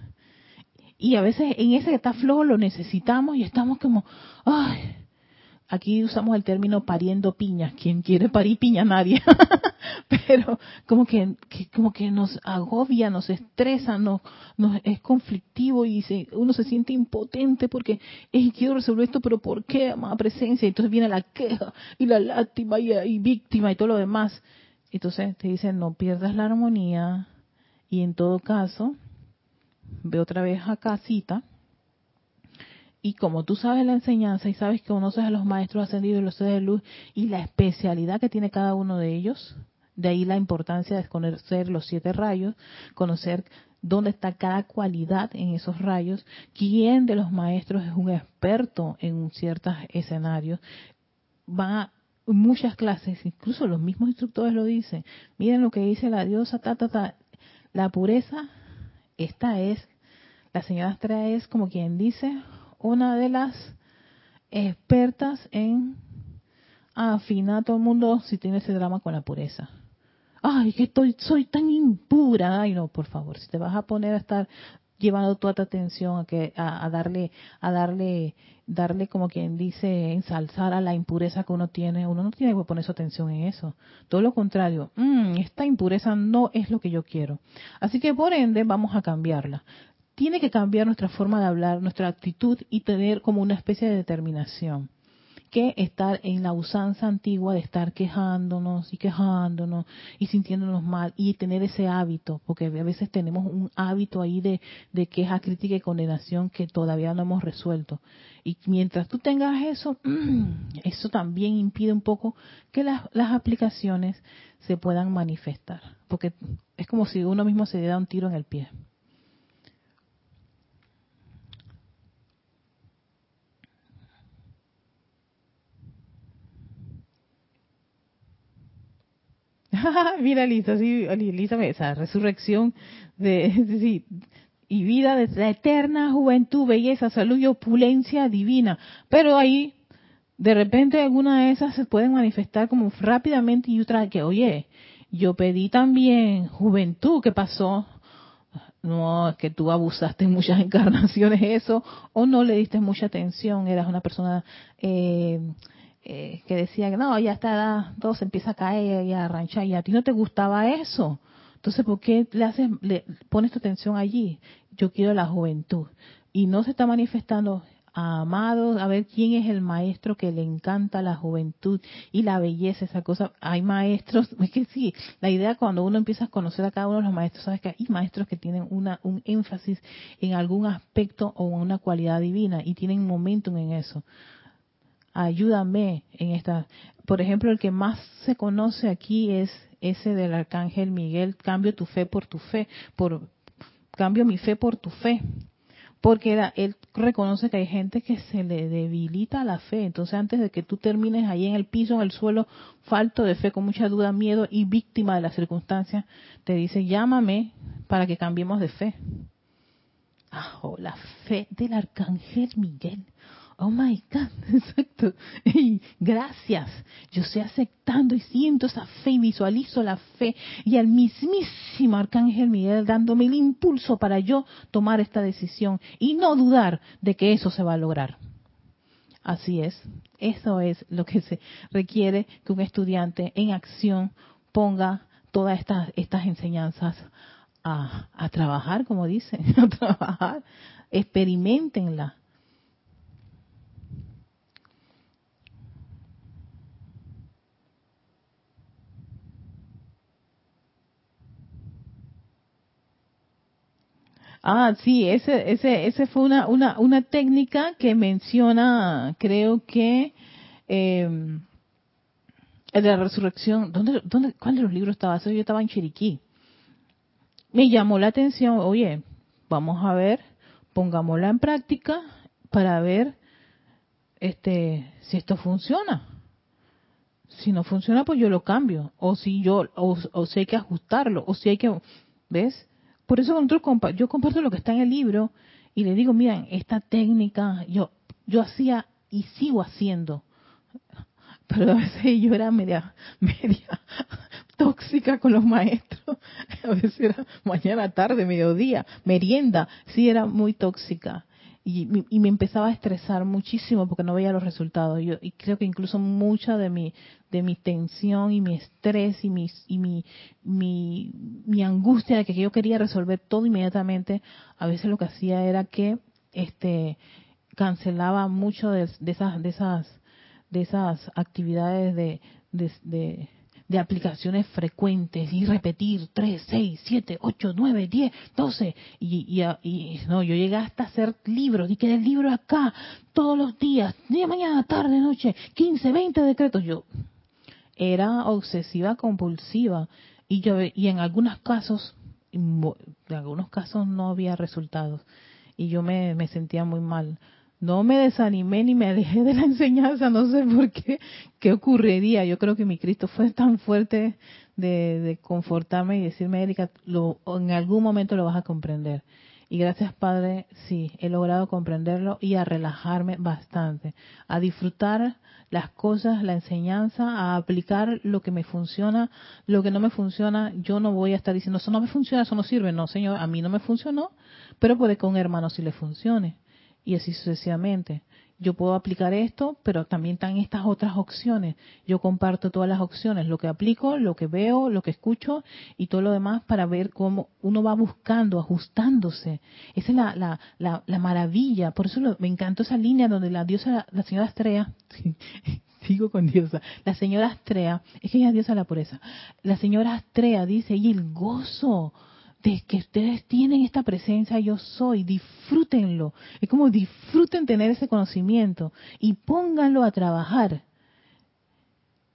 Y a veces en ese que está flojo lo necesitamos y estamos como, ay, aquí usamos el término pariendo piñas. ¿Quién quiere parir piña? Nadie. <laughs> Pero como que, como que nos agobia, nos estresa, nos, nos es conflictivo y se, uno se siente impotente porque quiero resolver esto, pero ¿por qué, amada presencia? Y entonces viene la queja y la lástima y, y víctima y todo lo demás. Entonces te dicen, no pierdas la armonía y en todo caso, ve otra vez a casita y como tú sabes la enseñanza y sabes que conoces a los maestros ascendidos y los seres de luz y la especialidad que tiene cada uno de ellos, De ahí la importancia de conocer los siete rayos, conocer dónde está cada cualidad en esos rayos, quién de los maestros es un experto en ciertos escenarios. Va muchas clases, incluso los mismos instructores lo dicen. Miren lo que dice la diosa, ta, ta, ta. La pureza, esta es, la señora Astrea es como quien dice, una de las expertas en afinar a todo el mundo si tiene ese drama con la pureza ay, que estoy, soy tan impura. Ay, no, por favor, si te vas a poner a estar llevando toda tu atención a que a, darle a darle darle como quien dice ensalzar a la impureza que uno tiene. Uno no tiene que poner su atención en eso. Todo lo contrario. Mm, esta impureza no es lo que yo quiero. Así que por ende vamos a cambiarla. Tiene que cambiar nuestra forma de hablar nuestra actitud y tener como una especie de determinación que estar en la usanza antigua de estar quejándonos y quejándonos y sintiéndonos mal y tener ese hábito, porque a veces tenemos un hábito ahí de, queja, crítica y condenación que todavía no hemos resuelto. Y mientras tú tengas eso, <clears throat> eso también impide un poco que las, las aplicaciones se puedan manifestar, porque es como si uno mismo se diera un tiro en el pie. <laughs> Mira, Lisa, sí, Lisa, esa resurrección de, <laughs> y vida de la eterna juventud, belleza, salud y opulencia divina. Pero ahí, de repente, alguna de esas se pueden manifestar como rápidamente y otra que, oye, yo pedí también juventud, ¿qué pasó? No, es que tú abusaste en muchas <laughs> encarnaciones eso, o no le diste mucha atención, eras una persona eh, eh, que decía que no, ya está, todo se empieza a caer y a arranchar, y a ti no te gustaba eso. Entonces, ¿por qué le, haces, le pones tu atención allí? Yo quiero la juventud. Y no se está manifestando, amado, a ver quién es el maestro que le encanta la juventud y la belleza, esa cosa. Hay maestros, es que sí, la idea cuando uno empieza a conocer a cada uno de los maestros, sabes que hay maestros que tienen una, un énfasis en algún aspecto o una cualidad divina y tienen momentum en eso ayúdame en esta. Por ejemplo, el que más se conoce aquí es ese del arcángel Miguel, cambio tu fe por tu fe, por cambio mi fe por tu fe. Porque era, él reconoce que hay gente que se le debilita la fe. Entonces, antes de que tú termines ahí en el piso, en el suelo, falto de fe, con mucha duda, miedo y víctima de las circunstancias, te dice, llámame para que cambiemos de fe. Oh, la fe del arcángel Miguel oh my God, <laughs> exacto. gracias. Yo estoy aceptando y siento esa fe y visualizo la fe y al mismísimo Arcángel Miguel dándome el impulso para yo tomar esta decisión y no dudar de que eso se va a lograr. Así es. Eso es lo que se requiere que un estudiante en acción ponga todas estas, estas enseñanzas a, a trabajar, como dicen, <laughs> a trabajar, experimentenla Ah, sí, ese, ese, ese fue una, una, una técnica que menciona, creo que, eh, el de la resurrección. ¿Dónde, dónde, ¿Cuál de los libros estaba? Yo estaba en Chiriquí. Me llamó la atención, oye, vamos a ver, pongámosla en práctica para ver este si esto funciona. Si no funciona, pues yo lo cambio. O si yo, o, o si hay que ajustarlo, o si hay que, ¿ves? Por eso yo comparto lo que está en el libro y le digo, miren, esta técnica yo yo hacía y sigo haciendo. <laughs> Pero a veces yo era media, <laughs> media tóxica con los maestros. <laughs> A veces era mañana, tarde, mediodía, merienda. Sí, era muy tóxica y, me empezaba a estresar muchísimo porque no veía los resultados. Yo, y creo que incluso mucha de mi, de mi tensión y mi estrés y, mi, y mi, mi, mi angustia de que yo quería resolver todo inmediatamente, a veces lo que hacía era que este cancelaba mucho de, esas de esas de esas actividades de, de de aplicaciones frecuentes y repetir 3, 6, 7, 8, 9, 10, 12. Y, y, y no, yo llegué hasta hacer libros y que el libro acá todos los días, día, mañana, tarde, noche, 15, 20 decretos. Yo, era obsesiva compulsiva y yo y en algunos casos en algunos casos no había resultados y yo me, me sentía muy mal no me desanimé ni me alejé de la <laughs> enseñanza, no sé por qué, qué ocurriría. Yo creo que mi Cristo fue tan fuerte de, de confortarme y decirme, Erika, lo, en algún momento lo vas a comprender. Y gracias Padre, sí, he logrado comprenderlo y a relajarme bastante, a disfrutar las cosas, la enseñanza, a aplicar lo que me funciona, lo que no me funciona, yo no voy a estar diciendo, eso no me funciona, eso no sirve, no Señor, a mí no me funcionó, pero puede que a un hermano sí le funcione y así sucesivamente. Yo puedo aplicar esto, pero también están estas otras opciones. Yo comparto todas las opciones, lo que aplico, lo que veo, lo que escucho y todo lo demás para ver cómo uno va buscando, ajustándose. Esa es la, la, la, la maravilla. Por eso me encantó esa línea donde la diosa, la señora Astrea, <laughs> sigo con diosa, la señora Astrea, es que ella es diosa de la pureza. La señora Astrea dice, y el gozo de que ustedes tienen esta presencia yo soy, disfrútenlo. Es como disfruten tener ese conocimiento y pónganlo a trabajar.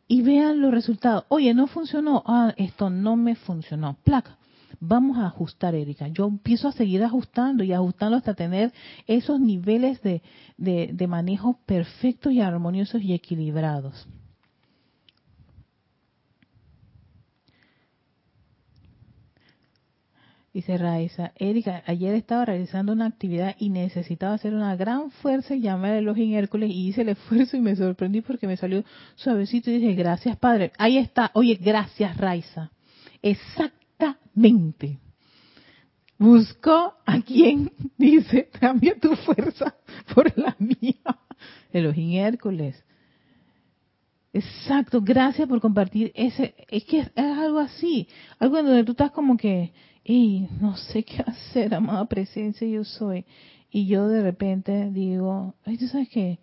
Y vean los resultados. Oye, no funcionó. Ah, esto no me funcionó. Placa. Vamos a ajustar, Erika. Yo empiezo a seguir ajustando y ajustando hasta tener esos niveles de, de, de manejo perfectos y armoniosos y equilibrados. Dice Raiza, Erika, ayer estaba realizando una actividad y necesitaba hacer una gran fuerza y llamar al en Hércules y hice el esfuerzo y me sorprendí porque me salió suavecito y dije, gracias Padre. Ahí está, oye, gracias Raiza. Exactamente. Buscó a quien <laughs> dice, cambia tu fuerza por la mía. Elohim Hércules. Exacto, gracias por compartir ese, es que es, algo así, algo donde tú estás como que, y no sé qué hacer, amada presencia, yo soy. Y yo de repente digo, ¿tú sabes qué?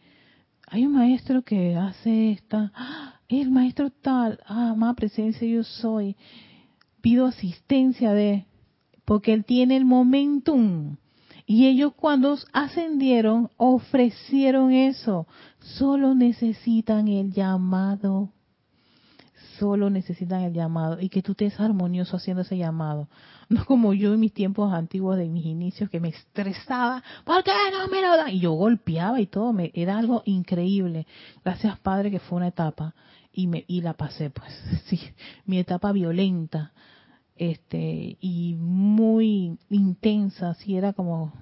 Hay un maestro que hace esta, ¡Ah! el maestro tal, ah, amada presencia, yo soy. Pido asistencia de, porque él tiene el momentum. Y ellos cuando ascendieron ofrecieron eso. Solo necesitan el llamado solo necesitan el llamado y que tú estés armonioso haciendo ese llamado. No como yo en mis tiempos antiguos de mis inicios que me estresaba, ¿por qué no me lo dan? Y yo golpeaba y todo, me, era algo increíble. Gracias Padre que fue una etapa y me y la pasé pues, <laughs> sí, mi etapa violenta este y muy intensa, sí era como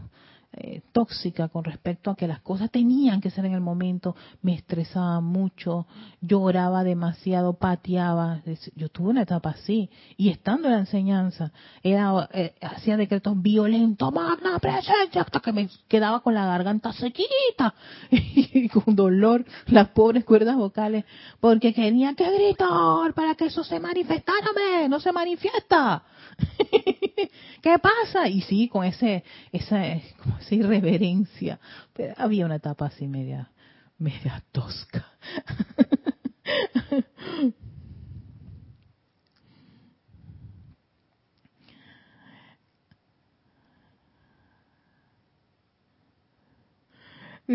eh, tóxica con respecto a que las cosas tenían que ser en el momento, me estresaba mucho, lloraba demasiado, pateaba. Yo tuve una etapa así y estando en la enseñanza, era eh, hacía decretos violentos, magna presencia, hasta que me quedaba con la garganta sequita <laughs> y con dolor las pobres cuerdas vocales, porque tenía que gritar para que eso se manifestara, no se manifiesta. <laughs> ¿Qué pasa? Y sí, con ese, esa, como esa irreverencia. Pero había una etapa así media, media tosca. <laughs>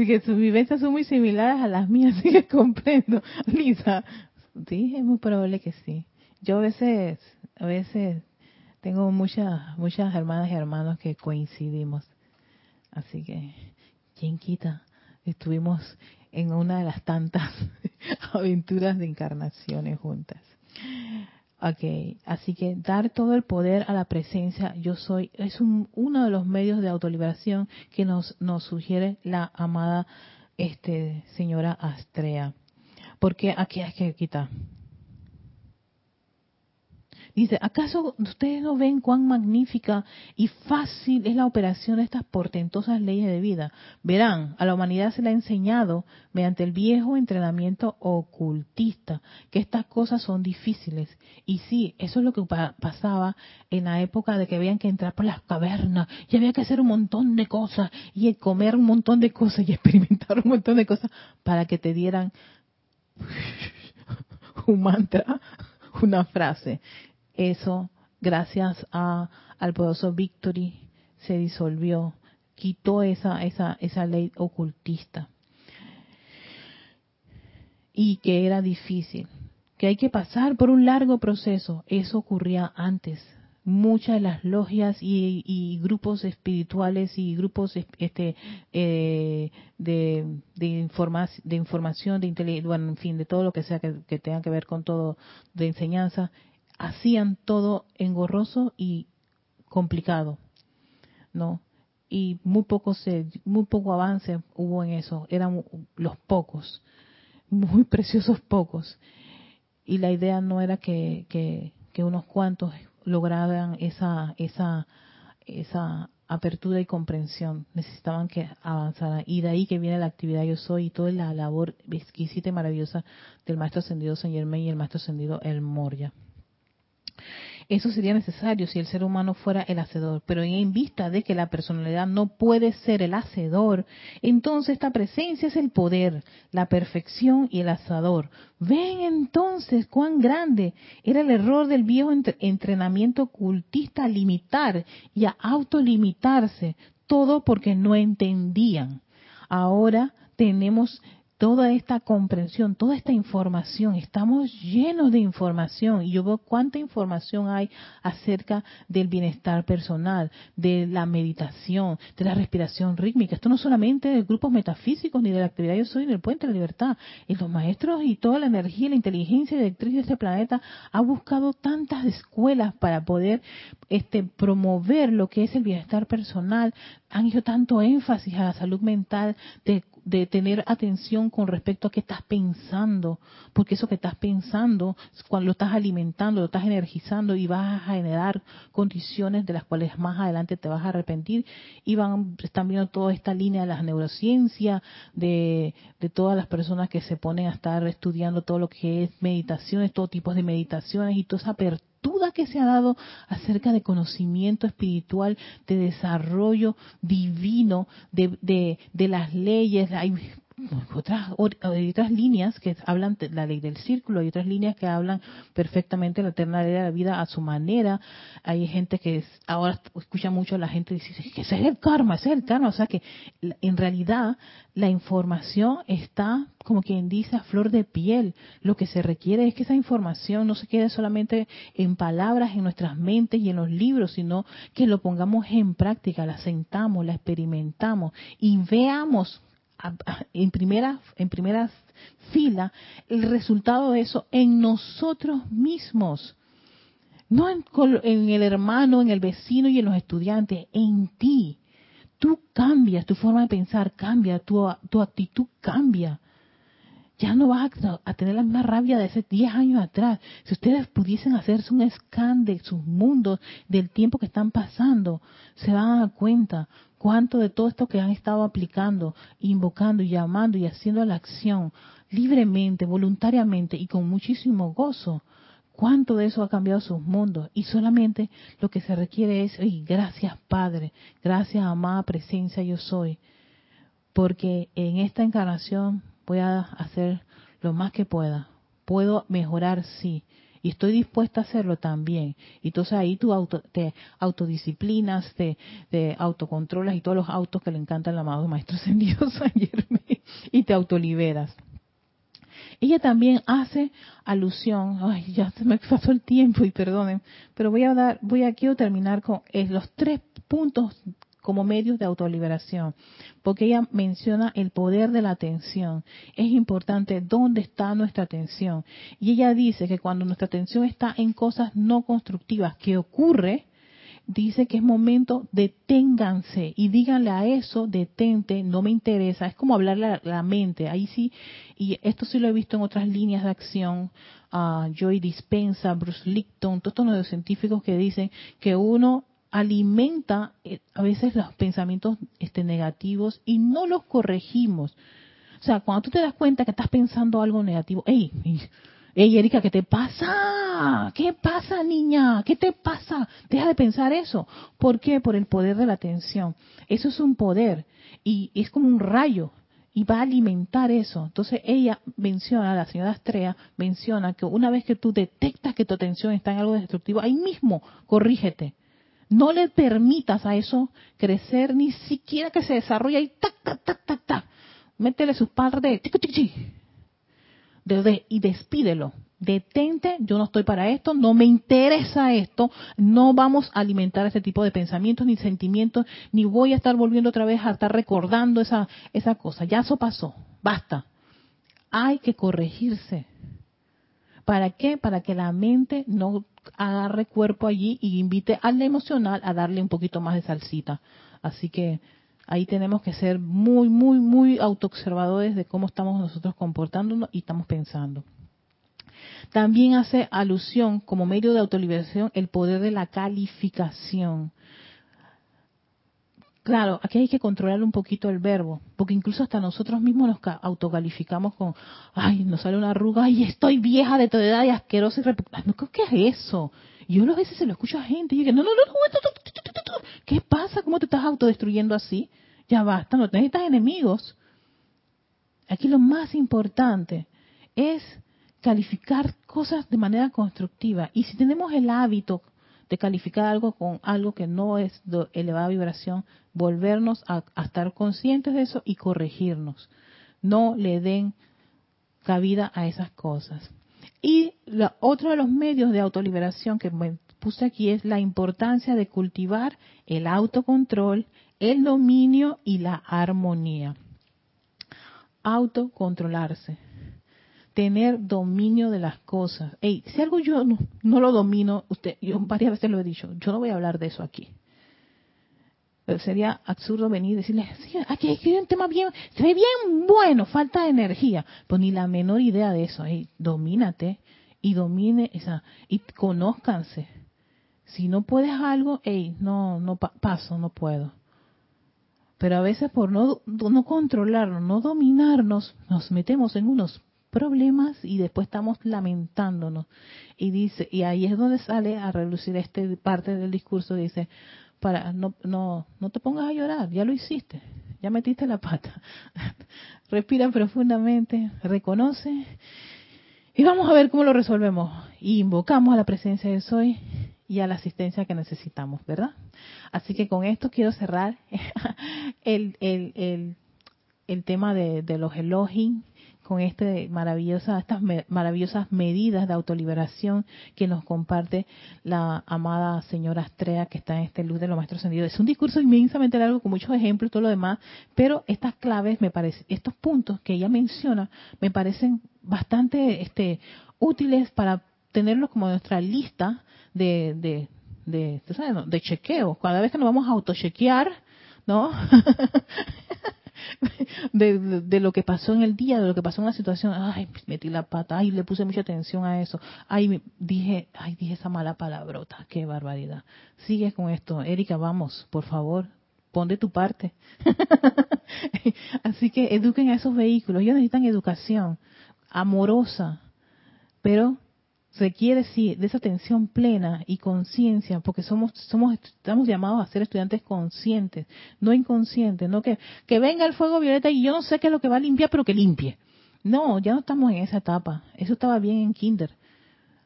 que sus vivencias son muy similares a las mías, <laughs> así que comprendo. Lisa, sí, es muy probable que sí. Yo a veces, a veces tengo muchas, muchas hermanas y hermanos que coincidimos. Así que, ¿quién quita? Estuvimos en una de las tantas <laughs> aventuras de encarnaciones juntas. Ok, así que dar todo el poder a la presencia yo soy es un, uno de los medios de autoliberación que nos, nos sugiere la amada este, señora Astrea. Porque aquí hay que quitar. Dice, ¿acaso ustedes no ven cuán magnífica y fácil es la operación de estas portentosas leyes de vida? Verán, a la humanidad se le ha enseñado mediante el viejo entrenamiento ocultista que estas cosas son difíciles. Y sí, eso es lo que pasaba en la época de que habían que entrar por las cavernas y había que hacer un montón de cosas y comer un montón de cosas y <laughs> experimentar un montón de cosas para que te dieran <laughs> un mantra, una frase eso, gracias a, al poderoso Victory, se disolvió, quitó esa, esa, esa ley ocultista. Y que era difícil. que hay que pasar por un largo proceso. Eso ocurría antes. Muchas de las logias y, grupos espirituales y grupos este, eh, de, de, de información, de inteligencia, bueno, en fin, de todo lo que sea que, que tenga que ver con todo de enseñanza, hacían todo engorroso y complicado, ¿no? Y muy poco se, muy poco avance hubo en eso, eran los pocos, muy <laughs> preciosos pocos y la idea no era que, que, unos cuantos lograran esa, esa, esa apertura y comprensión, necesitaban que avanzaran. Y de ahí que viene la actividad Yo Soy y toda la labor exquisita y maravillosa del Maestro Ascendido San Germain y el Maestro Ascendido El Moria. Eso sería necesario si el ser humano fuera el hacedor, pero en vista de que la personalidad no puede ser el hacedor, entonces esta presencia es el poder, la perfección y el hacedor. Ven entonces cuán grande era el error del viejo entrenamiento ocultista a limitar y a autolimitarse, todo porque no entendían. Ahora tenemos toda esta comprensión, toda esta información, estamos llenos de información y yo veo cuánta información hay acerca del bienestar personal, de la meditación, de la respiración rítmica. Esto no solamente de grupos metafísicos ni de la actividad yo soy del puente de la libertad. Y los maestros y toda la energía y la inteligencia directriz de este planeta ha buscado tantas escuelas para poder este, promover lo que es el bienestar personal. Han hecho tanto énfasis a la salud mental de de tener atención con respecto a qué estás pensando, porque eso que estás pensando, cuando lo estás alimentando, lo estás energizando y vas a generar condiciones de las cuales más adelante te vas a arrepentir y van, están viendo toda esta línea de las neurociencias, de, de todas las personas que se ponen a estar estudiando todo lo que es meditaciones, todo tipo de meditaciones y toda esa apertura duda que se ha dado acerca de conocimiento espiritual, de desarrollo divino, de, de, de las leyes. Hay otras, otras líneas que hablan de la ley del círculo, hay otras líneas que hablan perfectamente la eterna ley de la vida a su manera. Hay gente que ahora escucha mucho a la gente dice que ese es el karma, ese es el karma. O sea que en realidad la información está, como quien dice, a flor de piel. Lo que se requiere es que esa información no se quede solamente en palabras en nuestras mentes y en los libros, sino que lo pongamos en práctica, la sentamos, la experimentamos y veamos en primera, en primera fila el resultado de eso en nosotros mismos. No en, en, el hermano, en el vecino y en los estudiantes, en ti. Tú cambias, tu forma de pensar cambia, tu, tu actitud cambia. Ya no vas a, tener la misma rabia de hace 10 años atrás. Si ustedes pudiesen hacerse un scan de sus mundos, del tiempo que están pasando, se van a dar cuenta cuánto de todo esto que han estado aplicando, invocando, llamando y haciendo la acción libremente, voluntariamente y con muchísimo gozo, cuánto de eso ha cambiado sus mundos. Y solamente lo que se requiere es, gracias Padre, gracias amada presencia yo soy, porque en esta encarnación voy a hacer lo más que pueda. Puedo mejorar, sí, y estoy dispuesta a hacerlo también. Y entonces ahí tú auto, te autodisciplinas, te, autocontrolas y todos los autos que le encantan al amado Maestro Ascendido <laughs> San y te autoliberas. Ella también hace alusión, ay, ya se me pasó el tiempo y perdonen, pero voy a dar, voy a quiero terminar con eh, los tres puntos como medios de autoliberación, porque ella menciona el poder de la atención. Es importante dónde está nuestra atención. Y ella dice que cuando nuestra atención está en cosas no constructivas, que ocurre, dice que es momento, deténganse y díganle a eso, detente, no me interesa. Es como hablarle a la mente. Ahí sí, y esto sí lo he visto en otras líneas de acción. Uh, Joy Dispensa, Bruce Lipton, todos estos neurocientíficos que dicen que uno alimenta eh, a veces los pensamientos este, negativos y no los corregimos. O sea, cuando tú te das cuenta que estás pensando algo negativo, ¡ey! ¡Ey, Erika, qué te pasa! ¿Qué pasa, niña? ¿Qué te pasa? Deja de pensar eso. ¿Por qué? Por el poder de la atención. Eso es un poder y es como un rayo y va a alimentar eso. Entonces ella menciona, la señora Astrea menciona que una vez que tú detectas que tu atención está en algo destructivo, ahí mismo corrígete no le permitas a eso crecer, ni siquiera que se desarrolle y tac, tac, tac, tac, Métele sus par de, de y despídelo. detente, yo no estoy para esto, no me interesa esto, no vamos a alimentar ese tipo de pensamientos ni sentimientos, ni voy a estar volviendo otra vez a estar recordando esa, esa cosa. Ya eso pasó, basta. Hay que corregirse. ¿Para qué? Para que la mente no agarre cuerpo allí y invite al emocional a darle un poquito más de salsita. Así que ahí tenemos que ser muy, muy, muy autoobservadores de cómo estamos nosotros comportándonos y estamos pensando. También hace alusión como medio de autoliberación el poder de la calificación. Claro, aquí hay que controlar un poquito el verbo, porque incluso hasta nosotros mismos nos autocalificamos con, ay, nos sale una arruga, ay, estoy vieja de toda edad y asquerosa y repugnante. ¿qué es eso? Yo a veces se lo escucho a gente y digo, no, no, no, no, ¿qué pasa? ¿Cómo te estás autodestruyendo así? Ya basta, no necesitas enemigos. Aquí lo más importante es calificar cosas de manera constructiva. Y si tenemos el hábito de calificar algo con algo que no es de elevada vibración, volvernos a, estar conscientes de eso y corregirnos. No le den cabida a esas cosas. Y otro de los medios de autoliberación que me puse aquí es la importancia de cultivar el autocontrol, el dominio y la armonía. Autocontrolarse tener dominio de las cosas. Hey, si algo yo no, lo domino, usted, yo varias veces lo he dicho, yo no voy a hablar de eso aquí. Sería absurdo venir y decirle, sí, aquí hay un tema bien, se ve bien bueno, falta de energía. Pues ni la menor idea de eso. Hey, domínate y domine esa, y conózcanse. Si no puedes algo, hey, no, no paso, no puedo. Pero a veces por no, no controlarnos, no dominarnos, nos metemos en unos problemas y después estamos lamentándonos. Y dice, y ahí es donde sale a relucir este parte del discurso, dice, para no no no te pongas a llorar, ya lo hiciste, ya metiste la pata. <laughs> Respira profundamente, reconoce y vamos a ver cómo lo resolvemos. Y invocamos a la presencia de Soy y a la asistencia que necesitamos, ¿verdad? Así que con esto quiero cerrar <laughs> el, el, el, el tema de, de los elogios con este maravillosa, estas maravillosas medidas de autoliberación que nos comparte la amada señora Astrea que está en este luz de los maestros ascendidos. Es un discurso inmensamente largo con muchos ejemplos y todo lo demás, pero estas claves me parecen, estos puntos que ella menciona me parecen bastante este, útiles para tenerlos como nuestra lista de, de, de, de chequeo. Cada vez que nos vamos a autochequear, ¿no? <laughs> <laughs> de, de, lo que pasó en el día, de lo que pasó en la situación. Ay, metí la pata, ay, le puse mucha atención a eso. Ay, dije, ay, dije esa mala palabrota, qué barbaridad. Sigue con esto. Erika, vamos, por favor, pon de tu parte. <laughs> Así que eduquen a esos vehículos. Ellos necesitan educación amorosa, pero requiere sí de esa atención plena y conciencia, porque somos, somos, estamos llamados a ser estudiantes conscientes, no inconscientes, no que, que venga el fuego violeta y yo no sé qué es lo que va a limpiar, pero que limpie. No, ya no estamos en esa etapa. Eso estaba bien en Kinder.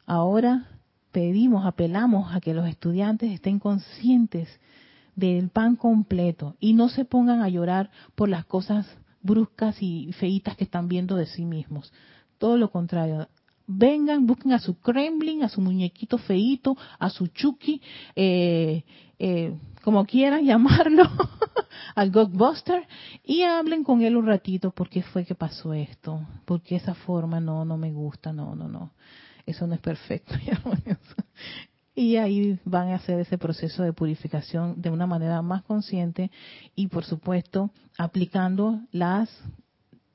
Ahora pedimos, apelamos a que los estudiantes estén conscientes del pan completo y no se pongan a llorar por las cosas bruscas y feitas que están viendo de sí mismos. Todo lo contrario, vengan, busquen a su Kremlin, a su muñequito feito, a su Chucky, eh, eh, como quieran <laughs> llamarlo, al Godbuster, y hablen con él un ratito, ¿por qué fue que pasó esto? porque esa forma no, no me gusta? No, no, no. Eso no es perfecto. <laughs> y ahí van a hacer ese proceso de purificación de una manera más consciente y, por supuesto, aplicando las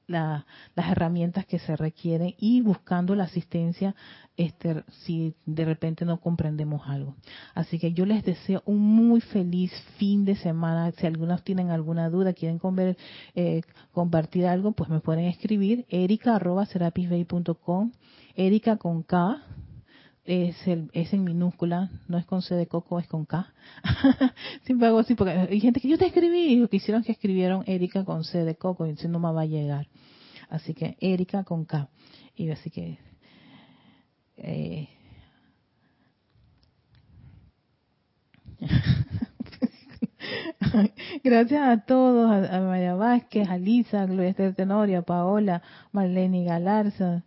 las herramientas que se requieren y buscando la asistencia este, si de repente no comprendemos algo. Así que yo les deseo un muy feliz fin de semana. Si algunos tienen alguna duda, quieren eh, compartir algo, pues me pueden escribir erica.serapisbay.com, erica con K, es, el, es en minúscula, no es con C de coco, es con K. <laughs> Siempre hago así porque hay gente que yo te escribí y lo que hicieron que escribieron Erika con C de coco y si no me va a llegar. Así que Erika con K. Y así que... Eh, <laughs> Gracias a todos, a, María Vázquez, a Lisa, Gloria Esther Tenorio, a Paola, Marlene Galarza,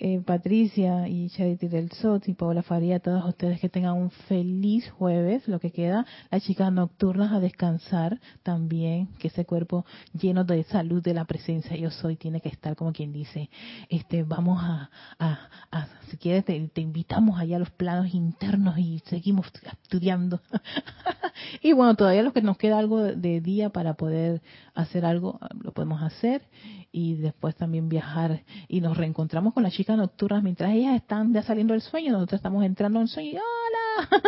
eh, Patricia y Charity del Sot y Paola Faría, todos ustedes que tengan un feliz jueves, lo que queda, las chicas nocturnas a descansar también, que ese cuerpo lleno de salud de la presencia yo soy tiene que estar como quien dice, este, vamos a, a, si quieres te, te, invitamos allá a los planos internos y seguimos estudiando. <laughs> y bueno, todavía lo que nos queda algo de día para poder hacer algo, lo podemos hacer y después también viajar y nos reencontramos con las chicas nocturnas mientras ellas están ya saliendo del sueño, nosotros estamos entrando en sueño ¡hola!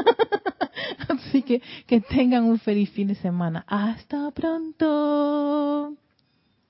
<laughs> Así que que tengan un feliz fin de semana. Hasta pronto.